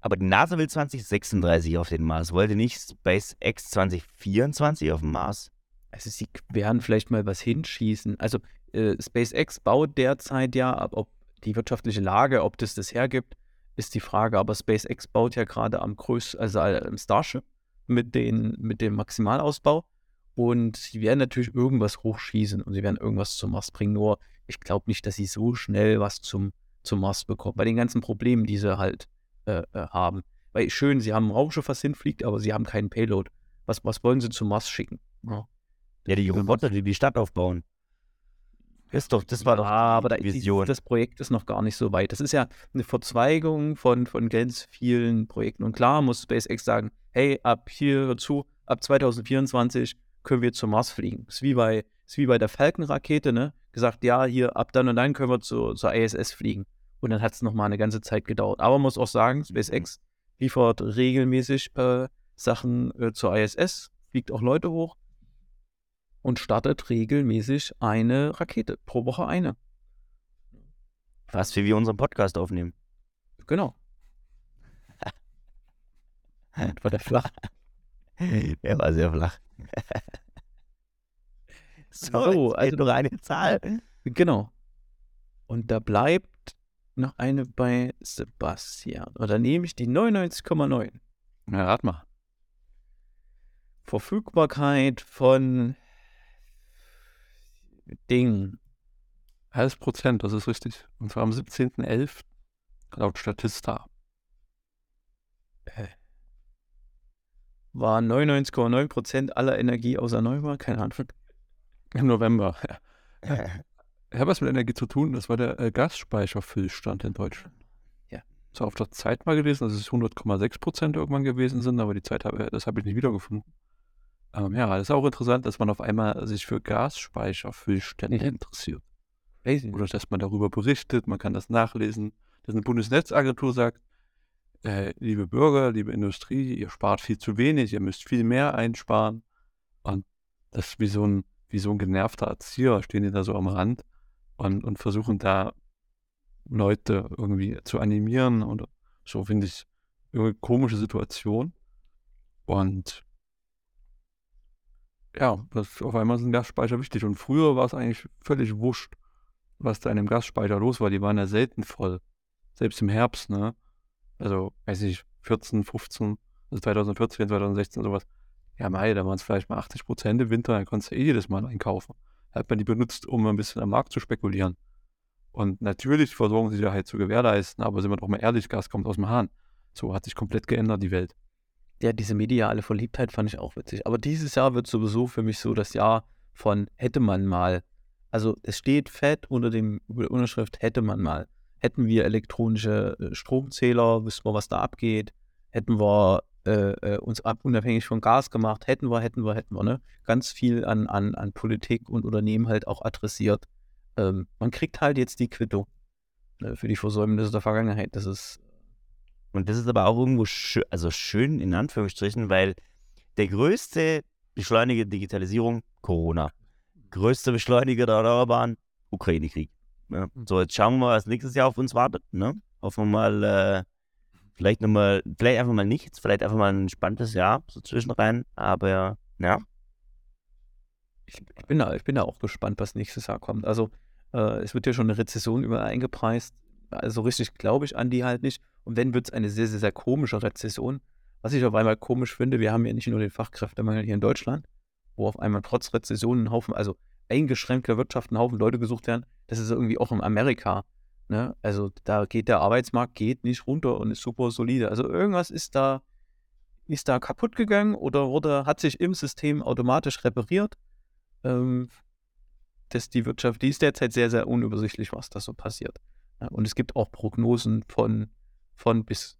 Aber die NASA will 2036 auf den Mars. Wollte nicht SpaceX 2024 auf dem Mars? Also sie werden vielleicht mal was hinschießen. Also äh, SpaceX baut derzeit ja, ob die wirtschaftliche Lage, ob das das hergibt, ist die Frage. Aber SpaceX baut ja gerade am größten, also am Starship mit, den, mit dem Maximalausbau. Und sie werden natürlich irgendwas hochschießen und sie werden irgendwas zum Mars bringen. Nur ich glaube nicht, dass sie so schnell was zum, zum Mars bekommen. Bei den ganzen Problemen, die sie halt äh, äh, haben. Weil schön, sie haben ein Raumschiff, was hinfliegt, aber sie haben keinen Payload. Was, was wollen sie zum Mars schicken? Ja, ja die Roboter, die die Stadt aufbauen. Ist doch, das war doch ah, aber die Vision. das Projekt ist noch gar nicht so weit. Das ist ja eine Verzweigung von, von ganz vielen Projekten. Und klar muss SpaceX sagen, hey, ab hier zu, ab 2024 können wir zum Mars fliegen. Ist wie bei, ist wie bei der Falcon-Rakete, ne? Gesagt, ja, hier, ab dann und dann können wir zu, zur ISS fliegen. Und dann hat es nochmal eine ganze Zeit gedauert. Aber man muss auch sagen, SpaceX liefert regelmäßig äh, Sachen äh, zur ISS, fliegt auch Leute hoch und startet regelmäßig eine Rakete. Pro Woche eine. Fast wie wir unseren Podcast aufnehmen. Genau. war der flach. Der war sehr flach. so, so also noch eine Zahl. Genau. Und da bleibt noch eine bei Sebastian. Oder nehme ich die 99,9. Na, rat mal. Verfügbarkeit von Ding. Halbes Prozent, das ist richtig. Und zwar am 17.11. laut Statista. Äh. War 99,9 Prozent aller Energie aus erneuerbar? Keine Ahnung. Im November. Ja. Ich habe was mit Energie zu tun. Das war der äh, Gasspeicherfüllstand in Deutschland. Ja. Das war auf der Zeit mal gelesen, dass es 100,6 Prozent irgendwann gewesen sind, aber die Zeit habe das habe ich nicht wiedergefunden. Ähm, ja, das ist auch interessant, dass man auf einmal sich für Gasspeicherfüllstände interessiert. Oder dass man darüber berichtet, man kann das nachlesen, dass eine Bundesnetzagentur sagt, äh, liebe Bürger, liebe Industrie, ihr spart viel zu wenig, ihr müsst viel mehr einsparen. Und das ist wie so ein, wie so ein genervter Erzieher, stehen die da so am Rand und, und versuchen da Leute irgendwie zu animieren und so finde ich eine komische Situation. Und ja, das, auf einmal sind Gasspeicher wichtig. Und früher war es eigentlich völlig wurscht, was da in dem Gasspeicher los war. Die waren ja selten voll. Selbst im Herbst, ne? Also, weiß ich, 14, 15, also 2014, 2016, sowas. Ja, Mai, da waren es vielleicht mal 80 Prozent im Winter, dann konntest du eh jedes Mal einkaufen. Hat man die benutzt, um ein bisschen am Markt zu spekulieren. Und natürlich Versorgungssicherheit zu gewährleisten, aber sind wir doch mal ehrlich, Gas kommt aus dem Hahn. So hat sich komplett geändert, die Welt. Ja, diese mediale Verliebtheit fand ich auch witzig. Aber dieses Jahr wird sowieso für mich so das Jahr von hätte man mal. Also es steht fett unter dem Unterschrift hätte man mal. Hätten wir elektronische äh, Stromzähler, wüssten wir, was da abgeht. Hätten wir äh, äh, uns ab, unabhängig von Gas gemacht, hätten wir, hätten wir, hätten wir, ne? Ganz viel an, an, an Politik und Unternehmen halt auch adressiert. Ähm, man kriegt halt jetzt die Quittung ne, für die Versäumnisse der Vergangenheit. Das ist und das ist aber auch irgendwo schön, also schön in Anführungsstrichen, weil der größte Beschleuniger der Digitalisierung, Corona. Größter Beschleuniger der Erneuerbaren, Ukraine-Krieg. Ja. Mhm. So, jetzt schauen wir mal, was nächstes Jahr auf uns wartet. Ne? Hoffen wir mal, äh, vielleicht nochmal, vielleicht einfach mal nichts, vielleicht einfach mal ein entspanntes Jahr so zwischenrein, aber ja. Ich, ich, bin da, ich bin da auch gespannt, was nächstes Jahr kommt. Also, äh, es wird ja schon eine Rezession überall eingepreist. Also richtig glaube ich an die halt nicht. Und wenn, wird es eine sehr, sehr, sehr komische Rezession. Was ich auf einmal komisch finde, wir haben ja nicht nur den Fachkräftemangel hier in Deutschland, wo auf einmal trotz Rezession ein Haufen, also eingeschränkter Wirtschaft ein Haufen Leute gesucht werden. Das ist irgendwie auch in Amerika. Ne? Also da geht der Arbeitsmarkt geht nicht runter und ist super solide. Also irgendwas ist da, ist da kaputt gegangen oder wurde, hat sich im System automatisch repariert. Ähm, dass die Wirtschaft, die ist derzeit sehr, sehr unübersichtlich, was da so passiert. Ja, und es gibt auch Prognosen von von bis.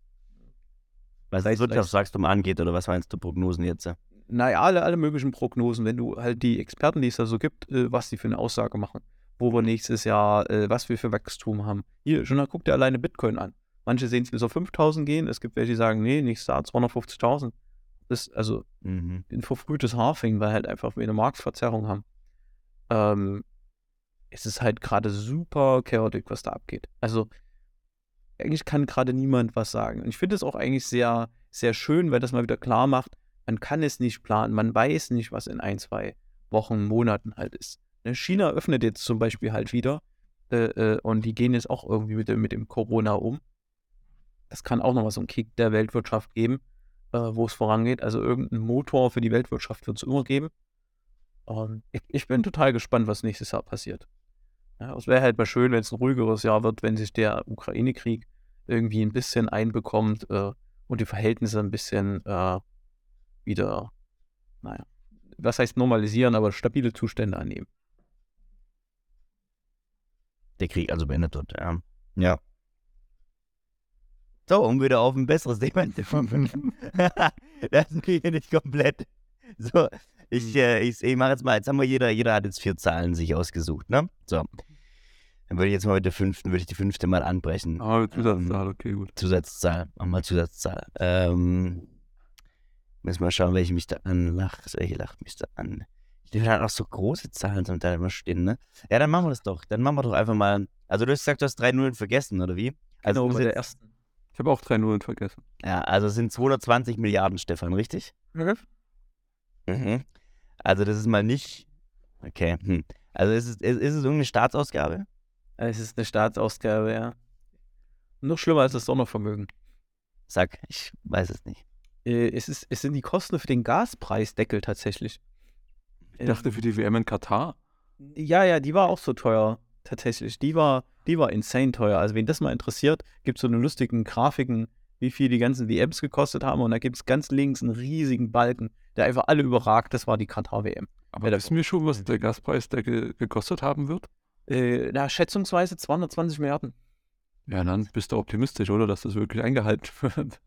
Was das Wirtschaftswachstum angeht, oder was meinst du Prognosen jetzt? Naja, alle, alle möglichen Prognosen, wenn du halt die Experten, die es da so gibt, äh, was die für eine Aussage machen. Wo wir nächstes Jahr, äh, was wir für Wachstum haben. Hier, schon guck dir alleine Bitcoin an. Manche sehen es bis auf 5000 gehen, es gibt welche, die sagen, nee, nächstes Jahr 250.000. Das ist also Mhm. ein verfrühtes Halving, weil halt einfach wir eine Marktverzerrung haben. Ähm, es ist halt gerade super chaotisch, was da abgeht. Also eigentlich kann gerade niemand was sagen. Und ich finde es auch eigentlich sehr, sehr schön, weil das mal wieder klar macht, man kann es nicht planen, man weiß nicht, was in ein, zwei Wochen, Monaten halt ist. Ne, China öffnet jetzt zum Beispiel halt wieder äh, äh, und die gehen jetzt auch irgendwie mit dem, mit dem Corona um. Das kann auch nochmal so einen Kick der Weltwirtschaft geben, äh, wo es vorangeht. Also irgendeinen Motor für die Weltwirtschaft wird es immer geben. Ähm, ich, ich bin total gespannt, was nächstes Jahr passiert. Ja, es wäre halt mal schön, wenn es ein ruhigeres Jahr wird, wenn sich der Ukraine-Krieg irgendwie ein bisschen einbekommt äh, und die Verhältnisse ein bisschen äh, wieder, naja, was heißt normalisieren, aber stabile Zustände annehmen. Der Krieg also beendet wird, ja. Ja. So, um wieder auf ein besseres Thema zu kommen. das kriege ich nicht komplett. So, ich, äh, ich, ich mache jetzt mal, jetzt haben wir jeder, jeder hat jetzt vier Zahlen sich ausgesucht, ne? So. Dann würde ich jetzt mal mit der fünften, würde ich die fünfte mal anbrechen. Aber mit Zusatzzahl, okay, gut. Zusatzzahl, machen wir Zusatzzahl. Ähm, müssen wir schauen, welche mich da anlacht. Welche lacht mich da an? Da hat auch so große Zahlen zum Teil immer stehen, ne? Ja, dann machen wir das doch. Dann machen wir doch einfach mal. Also du hast gesagt, du hast drei Nullen vergessen, oder wie? Also Genau, bei der ersten. Ich habe auch drei Nullen vergessen. ja, also es sind 220 Milliarden, Stefan, richtig? Mhm. Also das ist mal nicht. Okay. Hm. Also ist es, ist, ist es irgendeine Staatsausgabe? Es ist eine Staatsausgabe, ja. Noch schlimmer als das Sondervermögen. Sag, ich weiß es nicht. Äh, es, ist, es sind die Kosten für den Gaspreisdeckel tatsächlich. Ich dachte für die WM in Katar. Ja, ja, die war auch so teuer, tatsächlich. Die war, die war insane teuer. Also, wen das mal interessiert, gibt es so eine lustigen Grafiken, wie viel die ganzen WMs gekostet haben. Und da gibt es ganz links einen riesigen Balken, der einfach alle überragt. Das war die Katar-WM. Aber Ja, wissen wir schon, was der Gaspreis der ge gekostet haben wird? Äh, na, schätzungsweise 220 Milliarden. Ja, dann bist du optimistisch, oder? Dass das wirklich eingehalten wird.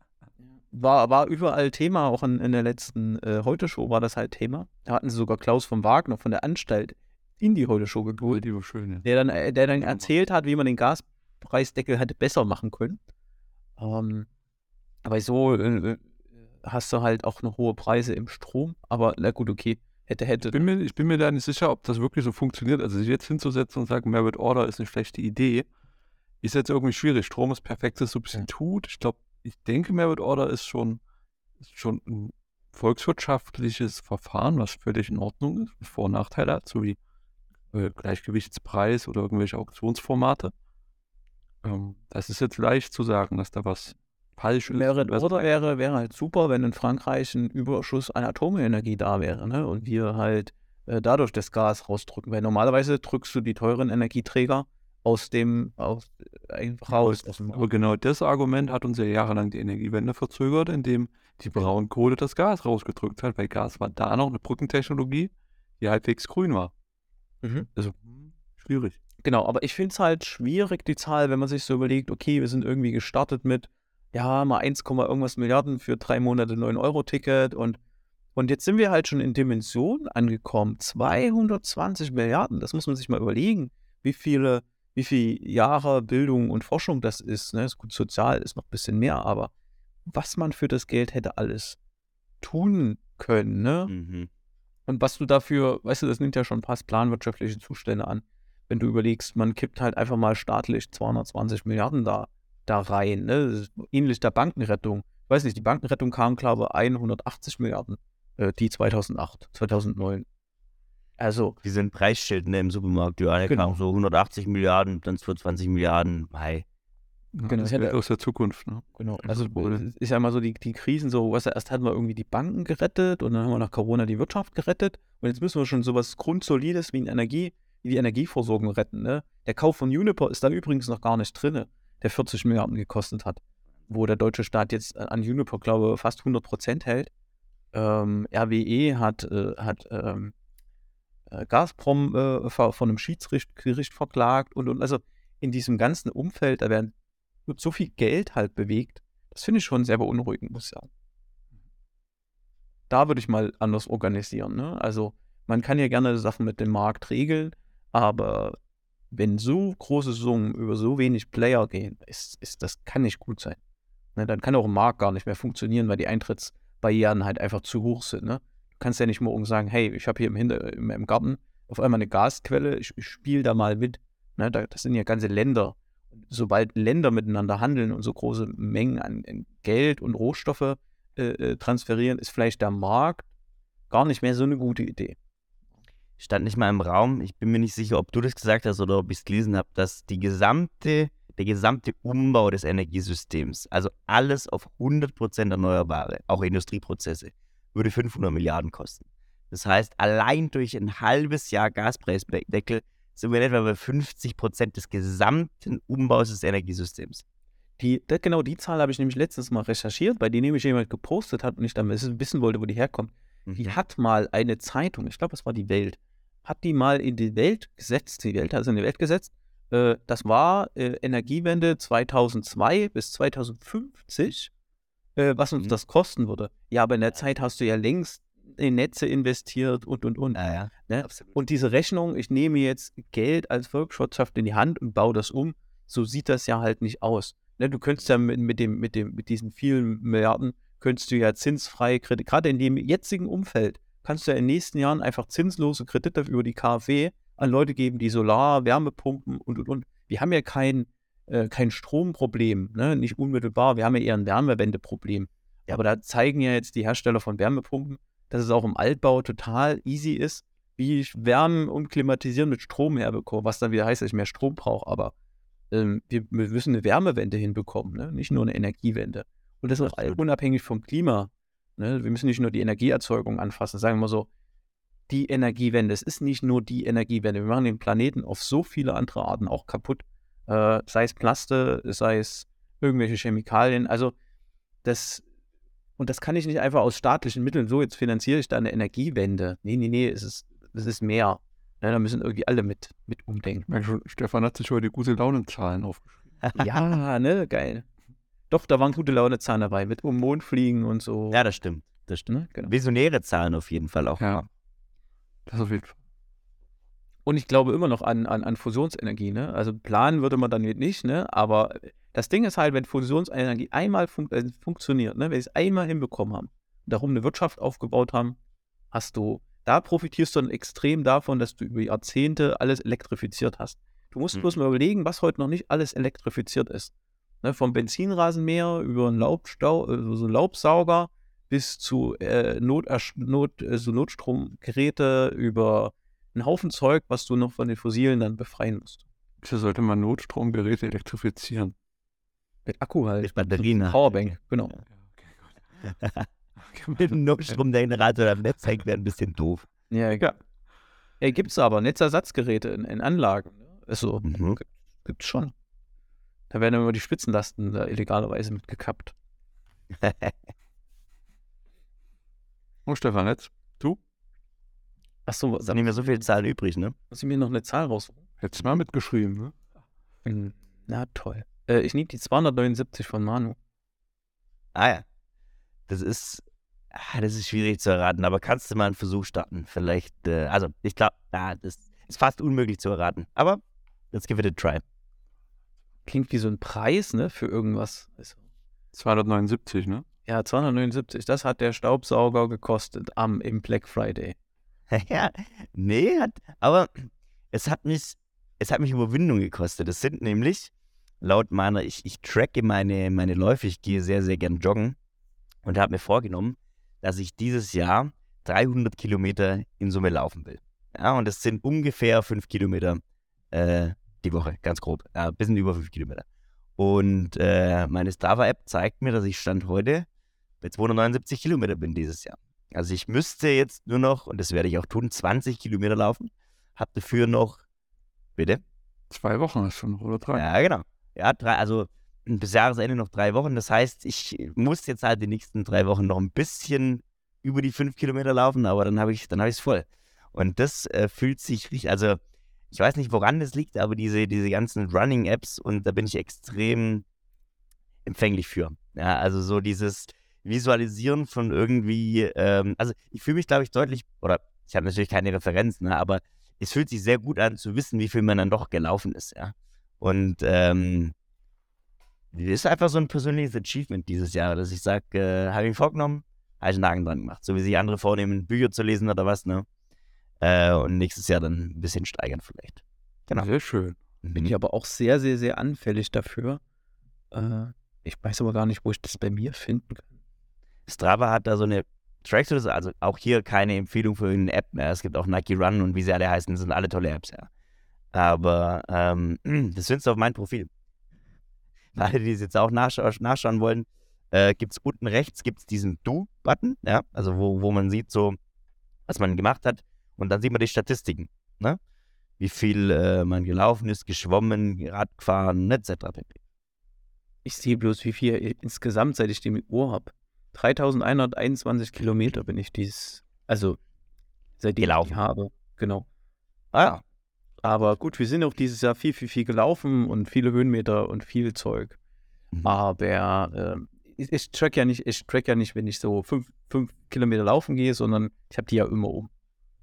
War, war überall Thema, auch in, in der letzten äh, Heute-Show war das halt Thema. Da hatten sie sogar Klaus von Wagner von der Anstalt in die Heute-Show geholt. die war schön, ja. der dann, äh, der dann erzählt hat, wie man den Gaspreisdeckel hätte besser machen können. Ähm, aber so äh, äh, hast du halt auch noch hohe Preise im Strom. Aber na gut, okay. Hätte, hätte. Ich bin, mir, ich bin mir da nicht sicher, ob das wirklich so funktioniert. Also sich jetzt hinzusetzen und sagen, Merit Order ist eine schlechte Idee, ist jetzt irgendwie schwierig. Strom ist perfektes Substitut. Ich glaube, ich denke, Merit Order ist schon, ist schon ein volkswirtschaftliches Verfahren, was völlig in Ordnung ist, Vor- und Nachteile hat, so wie äh, Gleichgewichtspreis oder irgendwelche Auktionsformate. Ähm, das ist jetzt leicht zu sagen, dass da was falsch ist. Merit Order wäre, wäre halt super, wenn in Frankreich ein Überschuss an Atomenergie da wäre, ne? Und wir halt äh, dadurch das Gas rausdrücken. Weil normalerweise drückst du die teuren Energieträger aus dem, aus, einfach raus. Aber genau das Argument hat uns ja jahrelang die Energiewende verzögert, indem die Braunkohle das Gas rausgedrückt hat, weil Gas war da noch eine Brückentechnologie, die halbwegs grün war. Mhm. Also schwierig. Genau, aber ich finde es halt schwierig, die Zahl, wenn man sich so überlegt, okay, wir sind irgendwie gestartet mit, ja, mal 1, irgendwas Milliarden für drei Monate 9-Euro-Ticket und, und jetzt sind wir halt schon in Dimensionen angekommen. 220 Milliarden, das muss man sich mal überlegen, wie viele, wie viele Jahre Bildung und Forschung das ist. Ne? Ist gut, sozial ist noch ein bisschen mehr, aber was man für das Geld hätte alles tun können, ne? Mhm. Und was du dafür, weißt du, das nimmt ja schon fast planwirtschaftliche Zustände an. Wenn du überlegst, man kippt halt einfach mal staatlich 220 Milliarden da, da rein. Ne? Ähnlich der Bankenrettung. Ich weiß nicht, die Bankenrettung kam, glaube ich, 180 Milliarden, äh, die 2008, 2009. Also, Die sind Preisschild ne, im Supermarkt. Ja, der Genau. so 180 Milliarden, dann 220 Milliarden. Hi. Ja, Genau, das hätte- Geld aus der Zukunft. Ne? genau. Also, ist wohl- es ist ja immer so die, die Krisen so, du, erst hatten wir irgendwie die Banken gerettet und dann haben wir nach Corona die Wirtschaft gerettet und jetzt müssen wir schon sowas Grundsolides wie ein Energie, wie die Energieversorgung retten. Ne? Der Kauf von Juniper ist da übrigens noch gar nicht drin, der 40 Milliarden gekostet hat, wo der deutsche Staat jetzt an Juniper, glaube ich, fast 100 Prozent hält. Ähm, RWE hat, äh, hat ähm, äh, Gazprom äh, von einem Schiedsgericht verklagt und, und also in diesem ganzen Umfeld, da werden, wird so viel Geld halt bewegt. Das finde ich schon sehr beunruhigend, muss ich sagen. Da würde ich mal anders organisieren. Ne? Also man kann ja gerne Sachen mit dem Markt regeln, aber wenn so große Summen über so wenig Player gehen, ist, ist, das kann nicht gut sein. Ne, dann kann auch ein Markt gar nicht mehr funktionieren, weil die Eintrittsbarrieren halt einfach zu hoch sind. Ne? Kannst ja nicht morgen sagen, hey, ich habe hier im, Hinter im, im, Garten auf einmal eine Gasquelle, ich, ich spiele da mal mit. Ne? Da, das sind ja ganze Länder. Sobald Länder miteinander handeln und so große Mengen an, an Geld und Rohstoffe äh, äh transferieren, ist vielleicht der Markt gar nicht mehr so eine gute Idee stand nicht mal im Raum. Ich bin mir nicht sicher, ob du das gesagt hast oder ob ich es gelesen habe, dass die gesamte, der gesamte Umbau des Energiesystems, also alles auf 100% Erneuerbare, auch Industrieprozesse, würde 500 Milliarden kosten. Das heißt, allein durch ein halbes Jahr Gaspreisdeckel sind wir etwa bei 50% des gesamten Umbaus des Energiesystems. Die, genau die Zahl habe ich nämlich letztens mal recherchiert, bei der nämlich jemand gepostet hat und ich dann wissen wollte, wo die herkommt. Mhm. Die hat mal eine Zeitung, ich glaube, es war die Welt, hat die mal in die Welt gesetzt, die Welt hat es in die Welt gesetzt. Äh, das war äh, Energiewende 2002 bis 2050, äh, was uns mhm. das kosten würde. Ja, aber in der Zeit hast du ja längst in Netze investiert und und und. Ah, ja. ne? Und diese Rechnung, ich nehme jetzt Geld als Volkswirtschaft in die Hand und baue das um, so sieht das ja halt nicht aus. Ne? Du könntest ja mit, mit, dem, mit, dem, mit diesen vielen Milliarden, könntest du ja zinsfreie Kredite, gerade in dem jetzigen Umfeld, kannst du ja in den nächsten Jahren einfach zinslose Kredite über die KfW an Leute geben, die Solar, Wärmepumpen und und und. Wir haben ja kein, äh, kein Stromproblem, ne? nicht unmittelbar. Wir haben ja eher ein Wärmewendeproblem. Ja. Aber da zeigen ja jetzt die Hersteller von Wärmepumpen, dass es auch im Altbau total easy ist, wie ich Wärmen und Klimatisieren mit Strom herbekomme, was dann wieder heißt, dass ich mehr Strom brauche. Aber ähm, wir, wir, müssen eine Wärmewende hinbekommen, ne? nicht nur eine Energiewende. Und das ist auch unabhängig vom Klima. Ne? Wir müssen nicht nur die Energieerzeugung anfassen, sagen wir mal so, die Energiewende. Es ist nicht nur die Energiewende. Wir machen den Planeten auf so viele andere Arten auch kaputt. Äh, sei es Plaste, sei es irgendwelche Chemikalien. Also das, und das kann ich nicht einfach aus staatlichen Mitteln, so jetzt finanziere ich da eine Energiewende. Nee, nee, nee, es ist, es ist mehr. Ne, da müssen irgendwie alle mit, mit umdenken. Mensch, Stefan hat sich heute gute Launenzahlen aufgeschrieben. ja, ne, geil. Doch, da waren gute Laune-Zahlen dabei, mit um Mond fliegen und so. Ja, das stimmt. Das stimmt. Ne? Genau. Visionäre Zahlen auf jeden Fall auch. Ja. Das auf jeden Fall. Und ich glaube immer noch an, an, an Fusionsenergie. Ne? Also planen würde man dann nicht, ne? aber das Ding ist halt, wenn Fusionsenergie einmal fun äh, funktioniert, ne? wenn sie es einmal hinbekommen haben, darum eine Wirtschaft aufgebaut haben, hast du, da profitierst du dann extrem davon, dass du über Jahrzehnte alles elektrifiziert hast. Du musst hm. bloß mal überlegen, was heute noch nicht alles elektrifiziert ist. Ne, vom Benzinrasenmäher über einen Laubstau, also so Laubsauger bis zu äh, Not, Not, äh, so Notstromgeräte über einen Haufen Zeug, was du noch von den Fossilen dann befreien musst. Wieso sollte man Notstromgeräte elektrifizieren? Mit Akku halt. Mit Batterien. So Powerbank, genau. Ja, okay, Mit einem Notstromgenerator am Netz hängt wäre ein bisschen doof. Ja, ja. ja gibt es aber Netzersatzgeräte in, in Anlagen. Ne? Also, mhm. gibt es schon. Da werden immer die Spitzenlasten da illegalerweise mitgekappt. oh, Stefan, jetzt du? Achso, da haben wir so viele Zahlen übrig, ne? Muss ich mir noch eine Zahl raussuchen? Hättest du mal mitgeschrieben, ne? Hm, na toll. Äh, ich nehme die 279 von Manu. Ah ja. Das ist, ah, das ist schwierig zu erraten, aber kannst du mal einen Versuch starten? Vielleicht, äh, also ich glaube, ah, das ist fast unmöglich zu erraten. Aber let's give it a try klingt wie so ein Preis, ne, für irgendwas. 279, ne? Ja, 279. Das hat der Staubsauger gekostet am im Black Friday. ja, nee, hat, aber es hat mich, es hat mich Überwindung gekostet. Es sind nämlich, laut meiner, ich, ich tracke meine, meine Läufe, ich gehe sehr, sehr gern joggen und habe mir vorgenommen, dass ich dieses Jahr 300 Kilometer in Summe laufen will. Ja, und das sind ungefähr 5 Kilometer äh, die Woche, ganz grob. Ein äh, bisschen über 5 Kilometer. Und äh, meine Strava-App zeigt mir, dass ich Stand heute bei 279 Kilometer bin dieses Jahr. Also ich müsste jetzt nur noch, und das werde ich auch tun, 20 Kilometer laufen. Hab dafür noch, bitte? Zwei Wochen du noch, oder drei? Ja, genau. Ja, drei, also bis Jahresende noch drei Wochen. Das heißt, ich muss jetzt halt die nächsten drei Wochen noch ein bisschen über die fünf Kilometer laufen, aber dann habe ich es hab voll. Und das äh, fühlt sich richtig, also ich weiß nicht, woran das liegt, aber diese, diese ganzen Running-Apps und da bin ich extrem empfänglich für. Ja, also so dieses Visualisieren von irgendwie, ähm, also ich fühle mich, glaube ich, deutlich, oder ich habe natürlich keine Referenz, ne, aber es fühlt sich sehr gut an zu wissen, wie viel man dann doch gelaufen ist, ja. Und ähm, ist einfach so ein persönliches Achievement dieses Jahr, dass ich sage, äh, habe ich vorgenommen, habe ich einen Haken dran gemacht. So wie sich andere vornehmen, Bücher zu lesen oder was, ne? Äh, und nächstes Jahr dann ein bisschen steigern vielleicht. Genau. Sehr schön. Bin ich aber auch sehr, sehr, sehr anfällig dafür. Äh, ich weiß aber gar nicht, wo ich das bei mir finden kann. Strava hat da so eine Tracks also auch hier keine Empfehlung für irgendeine App mehr. Es gibt auch Nike Run und wie sie alle heißen, sind alle tolle Apps, ja. Aber ähm, das findest du auf meinem Profil. Für alle, die es jetzt auch nachscha nachschauen wollen, äh, gibt es unten rechts gibt's diesen Do-Button, ja, also wo, wo man sieht so, was man gemacht hat und dann sieht man die Statistiken, ne? Wie viel äh, man gelaufen ist, geschwommen, Rad gefahren, etc. Ich sehe bloß, wie viel insgesamt, seit ich die Uhr habe. 3121 Kilometer bin ich dies, also seitdem gelaufen. ich die habe. Genau. Ah ja. Aber gut, wir sind auch dieses Jahr viel, viel, viel gelaufen und viele Höhenmeter und viel Zeug. Mhm. Aber äh, ich, ich, track ja nicht, ich track ja nicht, wenn ich so fünf, fünf Kilometer laufen gehe, sondern ich habe die ja immer oben.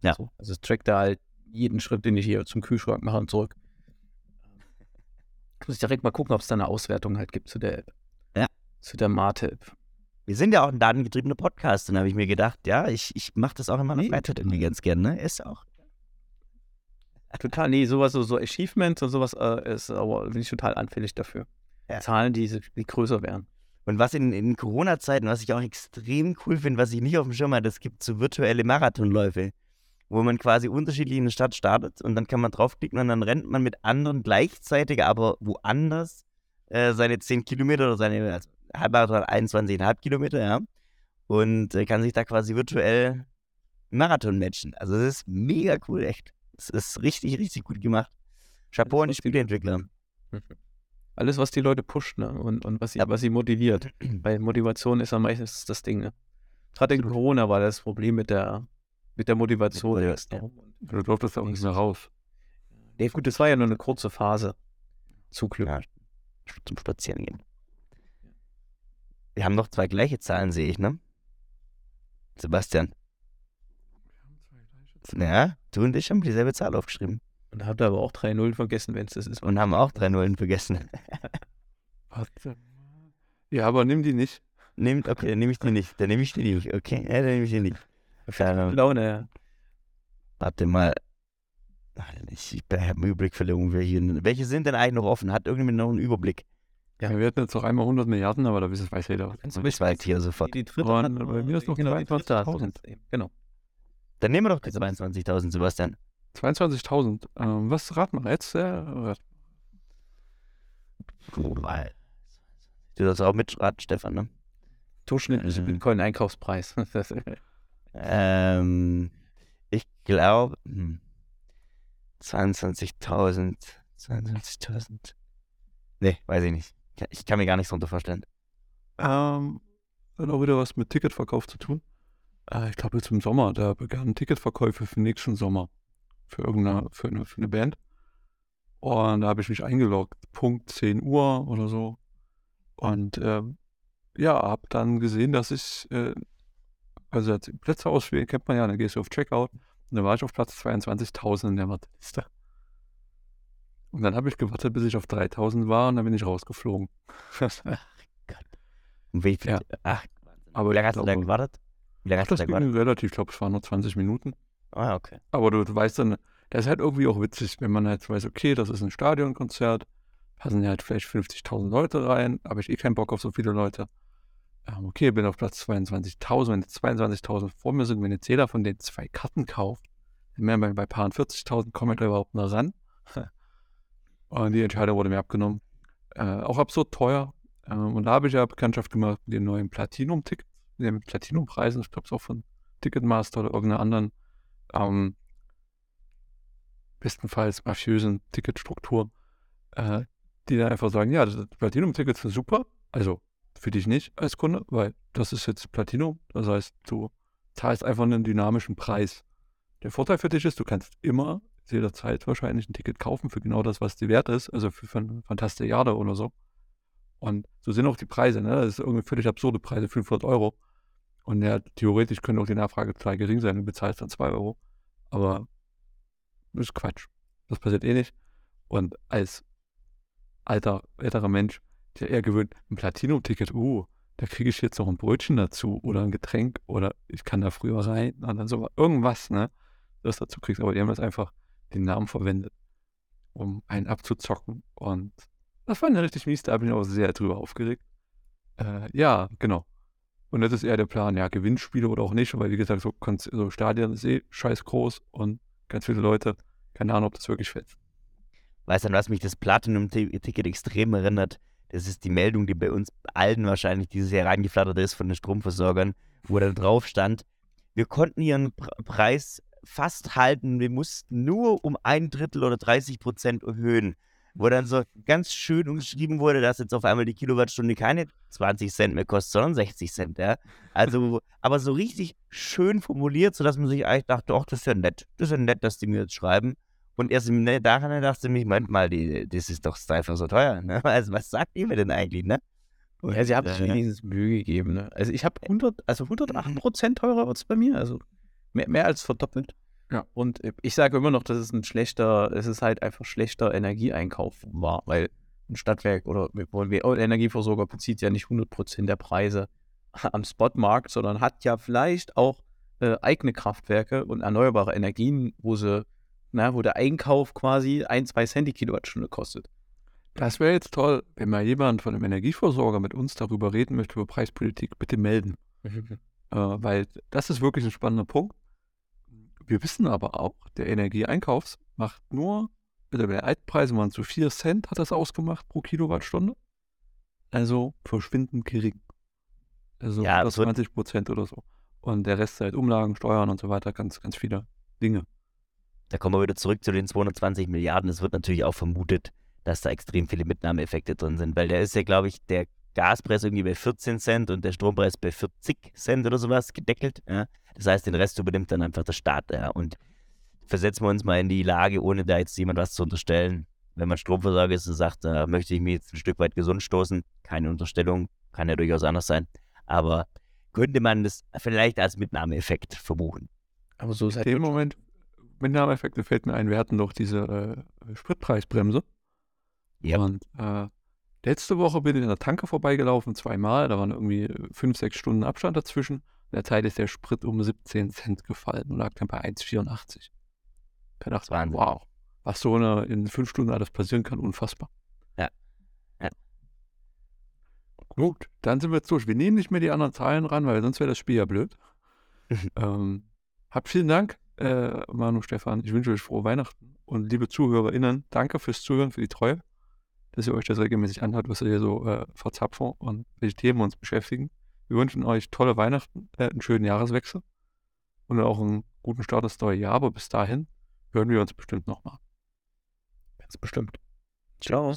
Ja. So, also ich track da halt jeden Schritt, den ich hier zum Kühlschrank mache und zurück. Muss ich direkt mal gucken, ob es da eine Auswertung halt gibt zu der App. Ja. Zu der Mate-App. Wir sind ja auch ein datengetriebener Podcast, dann habe ich mir gedacht, ja, ich, ich mache das auch in meiner nee. Freizeit irgendwie ganz gerne, ne? Ist auch. Total, nee, sowas, so, so Achievements und sowas äh, ist, aber bin ich total anfällig dafür. Ja. Zahlen, die, die größer werden. Und was in, in Corona-Zeiten, was ich auch extrem cool finde, was ich nicht auf dem Schirm hatte, es gibt so virtuelle Marathonläufe, wo man quasi unterschiedlich in der Stadt startet und dann kann man draufklicken und dann rennt man mit anderen gleichzeitig, aber woanders äh, seine 10 Kilometer oder seine, also Halbmarathon 21,5 Kilometer, ja. Und äh, kann sich da quasi virtuell Marathon matchen. Also das ist mega cool, echt. Es ist richtig, richtig gut gemacht. Chapeau an die Spieleentwickler. Alles, was die Leute pusht ne? und, und was, sie, ja. was sie motiviert. Weil Motivation ist ja meistens das Ding. Ne? Gerade in Corona war das Problem mit der, mit der Motivation. Ja. Du durftest auch nicht mehr raus. Nee, gut, das war ja nur eine kurze Phase. Zum Glück. Ja, zum Spazieren gehen. Wir haben noch zwei gleiche Zahlen, sehe ich, ne? Sebastian. Ja, du und ich haben dieselbe Zahl aufgeschrieben. Und habt aber auch drei Nullen vergessen, wenn es das ist. Und haben auch drei Nullen vergessen. Warte. Ja, aber nimm die nicht. Nimm, okay, dann nehme ich die nicht. Dann nehme ich die nicht. Okay, ja, dann nehme ich die nicht. Dann, Laune, ja. Warte mal. Ich, ich habe einen Überblick verloren. Welche, welche sind denn eigentlich noch offen? Hat irgendjemand noch einen Überblick? Ja, wir hatten jetzt noch einmal 100 Milliarden, aber da weiß jeder. Das weiß hier sofort. Die dritte und, hat, bei mir ist noch genau, 22.000. Genau. Dann nehmen wir doch die 22.000, Sebastian. 22.000. Ähm, was raten wir jetzt? Äh, du sollst auch mitraten, Stefan, ne? Durchschnittlicher mhm. Bitcoin-Einkaufspreis. ähm, ich glaube, hm, 22.000. 22.000. Nee, weiß ich nicht. Ich kann mir gar nichts darunter vorstellen. Ähm, hat auch wieder was mit Ticketverkauf zu tun. Äh, ich glaube jetzt im Sommer, da begannen Ticketverkäufe für nächsten Sommer. Für irgendeine, für eine, für eine Band. Und da habe ich mich eingeloggt, Punkt 10 Uhr oder so. Und äh, ja, habe dann gesehen, dass ich, äh, also Plätze auswählen, kennt man ja, dann gehst du auf Checkout. Und da war ich auf Platz 22.000 in der Warteliste. Und dann habe ich gewartet, bis ich auf 3000 war und dann bin ich rausgeflogen. Ach Gott. Und wie viel? Ja. Ach, aber wie lange hast du da gewartet? Wie lange hast das du da gewartet? relativ, ich glaube, es waren nur 20 Minuten. Ah, okay. Aber du, du weißt dann, das ist halt irgendwie auch witzig, wenn man halt weiß, okay, das ist ein Stadionkonzert, passen ja halt vielleicht 50.000 Leute rein, habe ich eh keinen Bock auf so viele Leute. Ähm, okay, bin auf Platz 22.000, wenn jetzt 22.000 vor mir sind, wenn jetzt jeder von den zwei Karten kauft, dann wären wir bei paar 40.000, komme ich da überhaupt noch ran. Und die Entscheidung wurde mir abgenommen. Äh, auch absurd teuer. Ähm, und da habe ich ja Bekanntschaft gemacht mit den neuen Platinum-Tickets, den Platinum-Preisen. Ich glaube, es auch von Ticketmaster oder irgendeiner anderen, ähm, bestenfalls mafiösen Ticketstruktur, äh, die dann einfach sagen: Ja, das Platinum-Tickets sind super. Also für dich nicht als Kunde, weil das ist jetzt Platinum. Das heißt, du zahlst einfach einen dynamischen Preis. Der Vorteil für dich ist, du kannst immer jederzeit wahrscheinlich ein Ticket kaufen für genau das, was die wert ist, also für, für ein Fantastilliarde oder so. Und so sind auch die Preise, ne? Das ist irgendwie völlig absurde Preise, 500 Euro. Und ja, theoretisch könnte auch die Nachfrage total gering sein, du bezahlst dann 2 Euro. Aber das ist Quatsch. Das passiert eh nicht. Und als alter, älterer Mensch, der eher gewöhnt, ein Platinum-Ticket, uh, da kriege ich jetzt noch ein Brötchen dazu oder ein Getränk oder ich kann da früher rein und dann so irgendwas, ne, das dazu kriegst. Aber die haben jetzt einfach den Namen verwendet, um einen abzuzocken und das war eine richtig mies, da bin ich auch sehr drüber aufgeregt. Äh, ja, genau. Und das ist eher der Plan, ja, Gewinnspiele oder auch nicht, weil wie gesagt, so, so Stadion ist eh scheiß groß und ganz viele Leute, keine Ahnung, ob das wirklich fällt. Weißt du, was mich das Platinum-Ticket extrem erinnert? Das ist die Meldung, die bei uns allen wahrscheinlich dieses Jahr reingeflattert ist von den Stromversorgern, wo dann drauf stand, wir konnten ihren Preis fast halten, wir mussten nur um ein Drittel oder 30 Prozent erhöhen wo dann so ganz schön umgeschrieben wurde, dass jetzt auf einmal die Kilowattstunde keine 20 Cent mehr kostet, sondern 60 Cent, ja. Also, aber so richtig schön formuliert, sodass man sich eigentlich dachte, ach, das ist ja nett, das ist ja nett, dass die mir jetzt schreiben. Und erst im Nachhinein dachte ich mir, Moment mal, die, das ist doch einfach so teuer, ne? Also, was sagt ihr mir denn eigentlich, ne? Und, ja, sie haben sich äh, wenigstens Mühe gegeben, ne? Also, ich habe 100, also 108 Prozent teurer wird es bei mir, also mehr, mehr als verdoppelt. Ja. Und ich sage immer noch, dass es ein schlechter, es ist halt einfach schlechter Energieeinkauf war, weil ein Stadtwerk oder ein Energieversorger bezieht ja nicht 100% der Preise am Spotmarkt, sondern hat ja vielleicht auch äh, eigene Kraftwerke und erneuerbare Energien, wo sie, na, wo der Einkauf quasi ein, zwei Cent die Kilowattstunde kostet. Das wäre jetzt toll, wenn mal jemand von einem Energieversorger mit uns darüber reden möchte, über Preispolitik, bitte melden. Mhm. Äh, weil das ist wirklich ein spannender Punkt. Wir wissen aber auch, der Energieeinkaufs macht nur, also der Altpreise waren zu 4 Cent, hat das ausgemacht pro Kilowattstunde. Also verschwindend gering. Also ja, 20 Prozent oder so. Und der Rest halt Umlagen, Steuern und so weiter, ganz, ganz viele Dinge. Da kommen wir wieder zurück zu den 220 Milliarden. Es wird natürlich auch vermutet, dass da extrem viele Mitnahmeeffekte drin sind, weil der ist ja, glaube ich, der Gaspreis irgendwie bei 14 Cent und der Strompreis bei 40 Cent oder sowas gedeckelt. Ja. Das heißt, den Rest übernimmt dann einfach der Staat. Ja. Und versetzen wir uns mal in die Lage, ohne da jetzt jemand was zu unterstellen. Wenn man Stromversorger ist und sagt, da möchte ich mich jetzt ein Stück weit gesund stoßen, keine Unterstellung, kann ja durchaus anders sein. Aber könnte man das vielleicht als Mitnahmeeffekt verbuchen. Aber so ist. In dem Moment, Mitnahmeeffekte fällt mir ein, wir hatten doch diese äh, Spritpreisbremse. Ja. Und äh, Letzte Woche bin ich an der Tanke vorbeigelaufen, zweimal. Da waren irgendwie fünf, sechs Stunden Abstand dazwischen. In der Zeit ist der Sprit um 17 Cent gefallen und lag dann bei 1,84. Da dachte ich, wow, was so eine, in fünf Stunden alles passieren kann, unfassbar. Ja. ja. Gut, dann sind wir jetzt durch. Wir nehmen nicht mehr die anderen Zahlen ran, weil sonst wäre das Spiel ja blöd. ähm, habt vielen Dank, äh, Manu, Stefan. Ich wünsche euch frohe Weihnachten. Und liebe ZuhörerInnen, danke fürs Zuhören, für die Treue dass ihr euch das regelmäßig anhört, was wir hier so äh, verzapfen und welche Themen uns beschäftigen. Wir wünschen euch tolle Weihnachten, äh, einen schönen Jahreswechsel und auch einen guten Start ins neue Jahr. Aber bis dahin hören wir uns bestimmt nochmal. Ganz bestimmt. Ciao.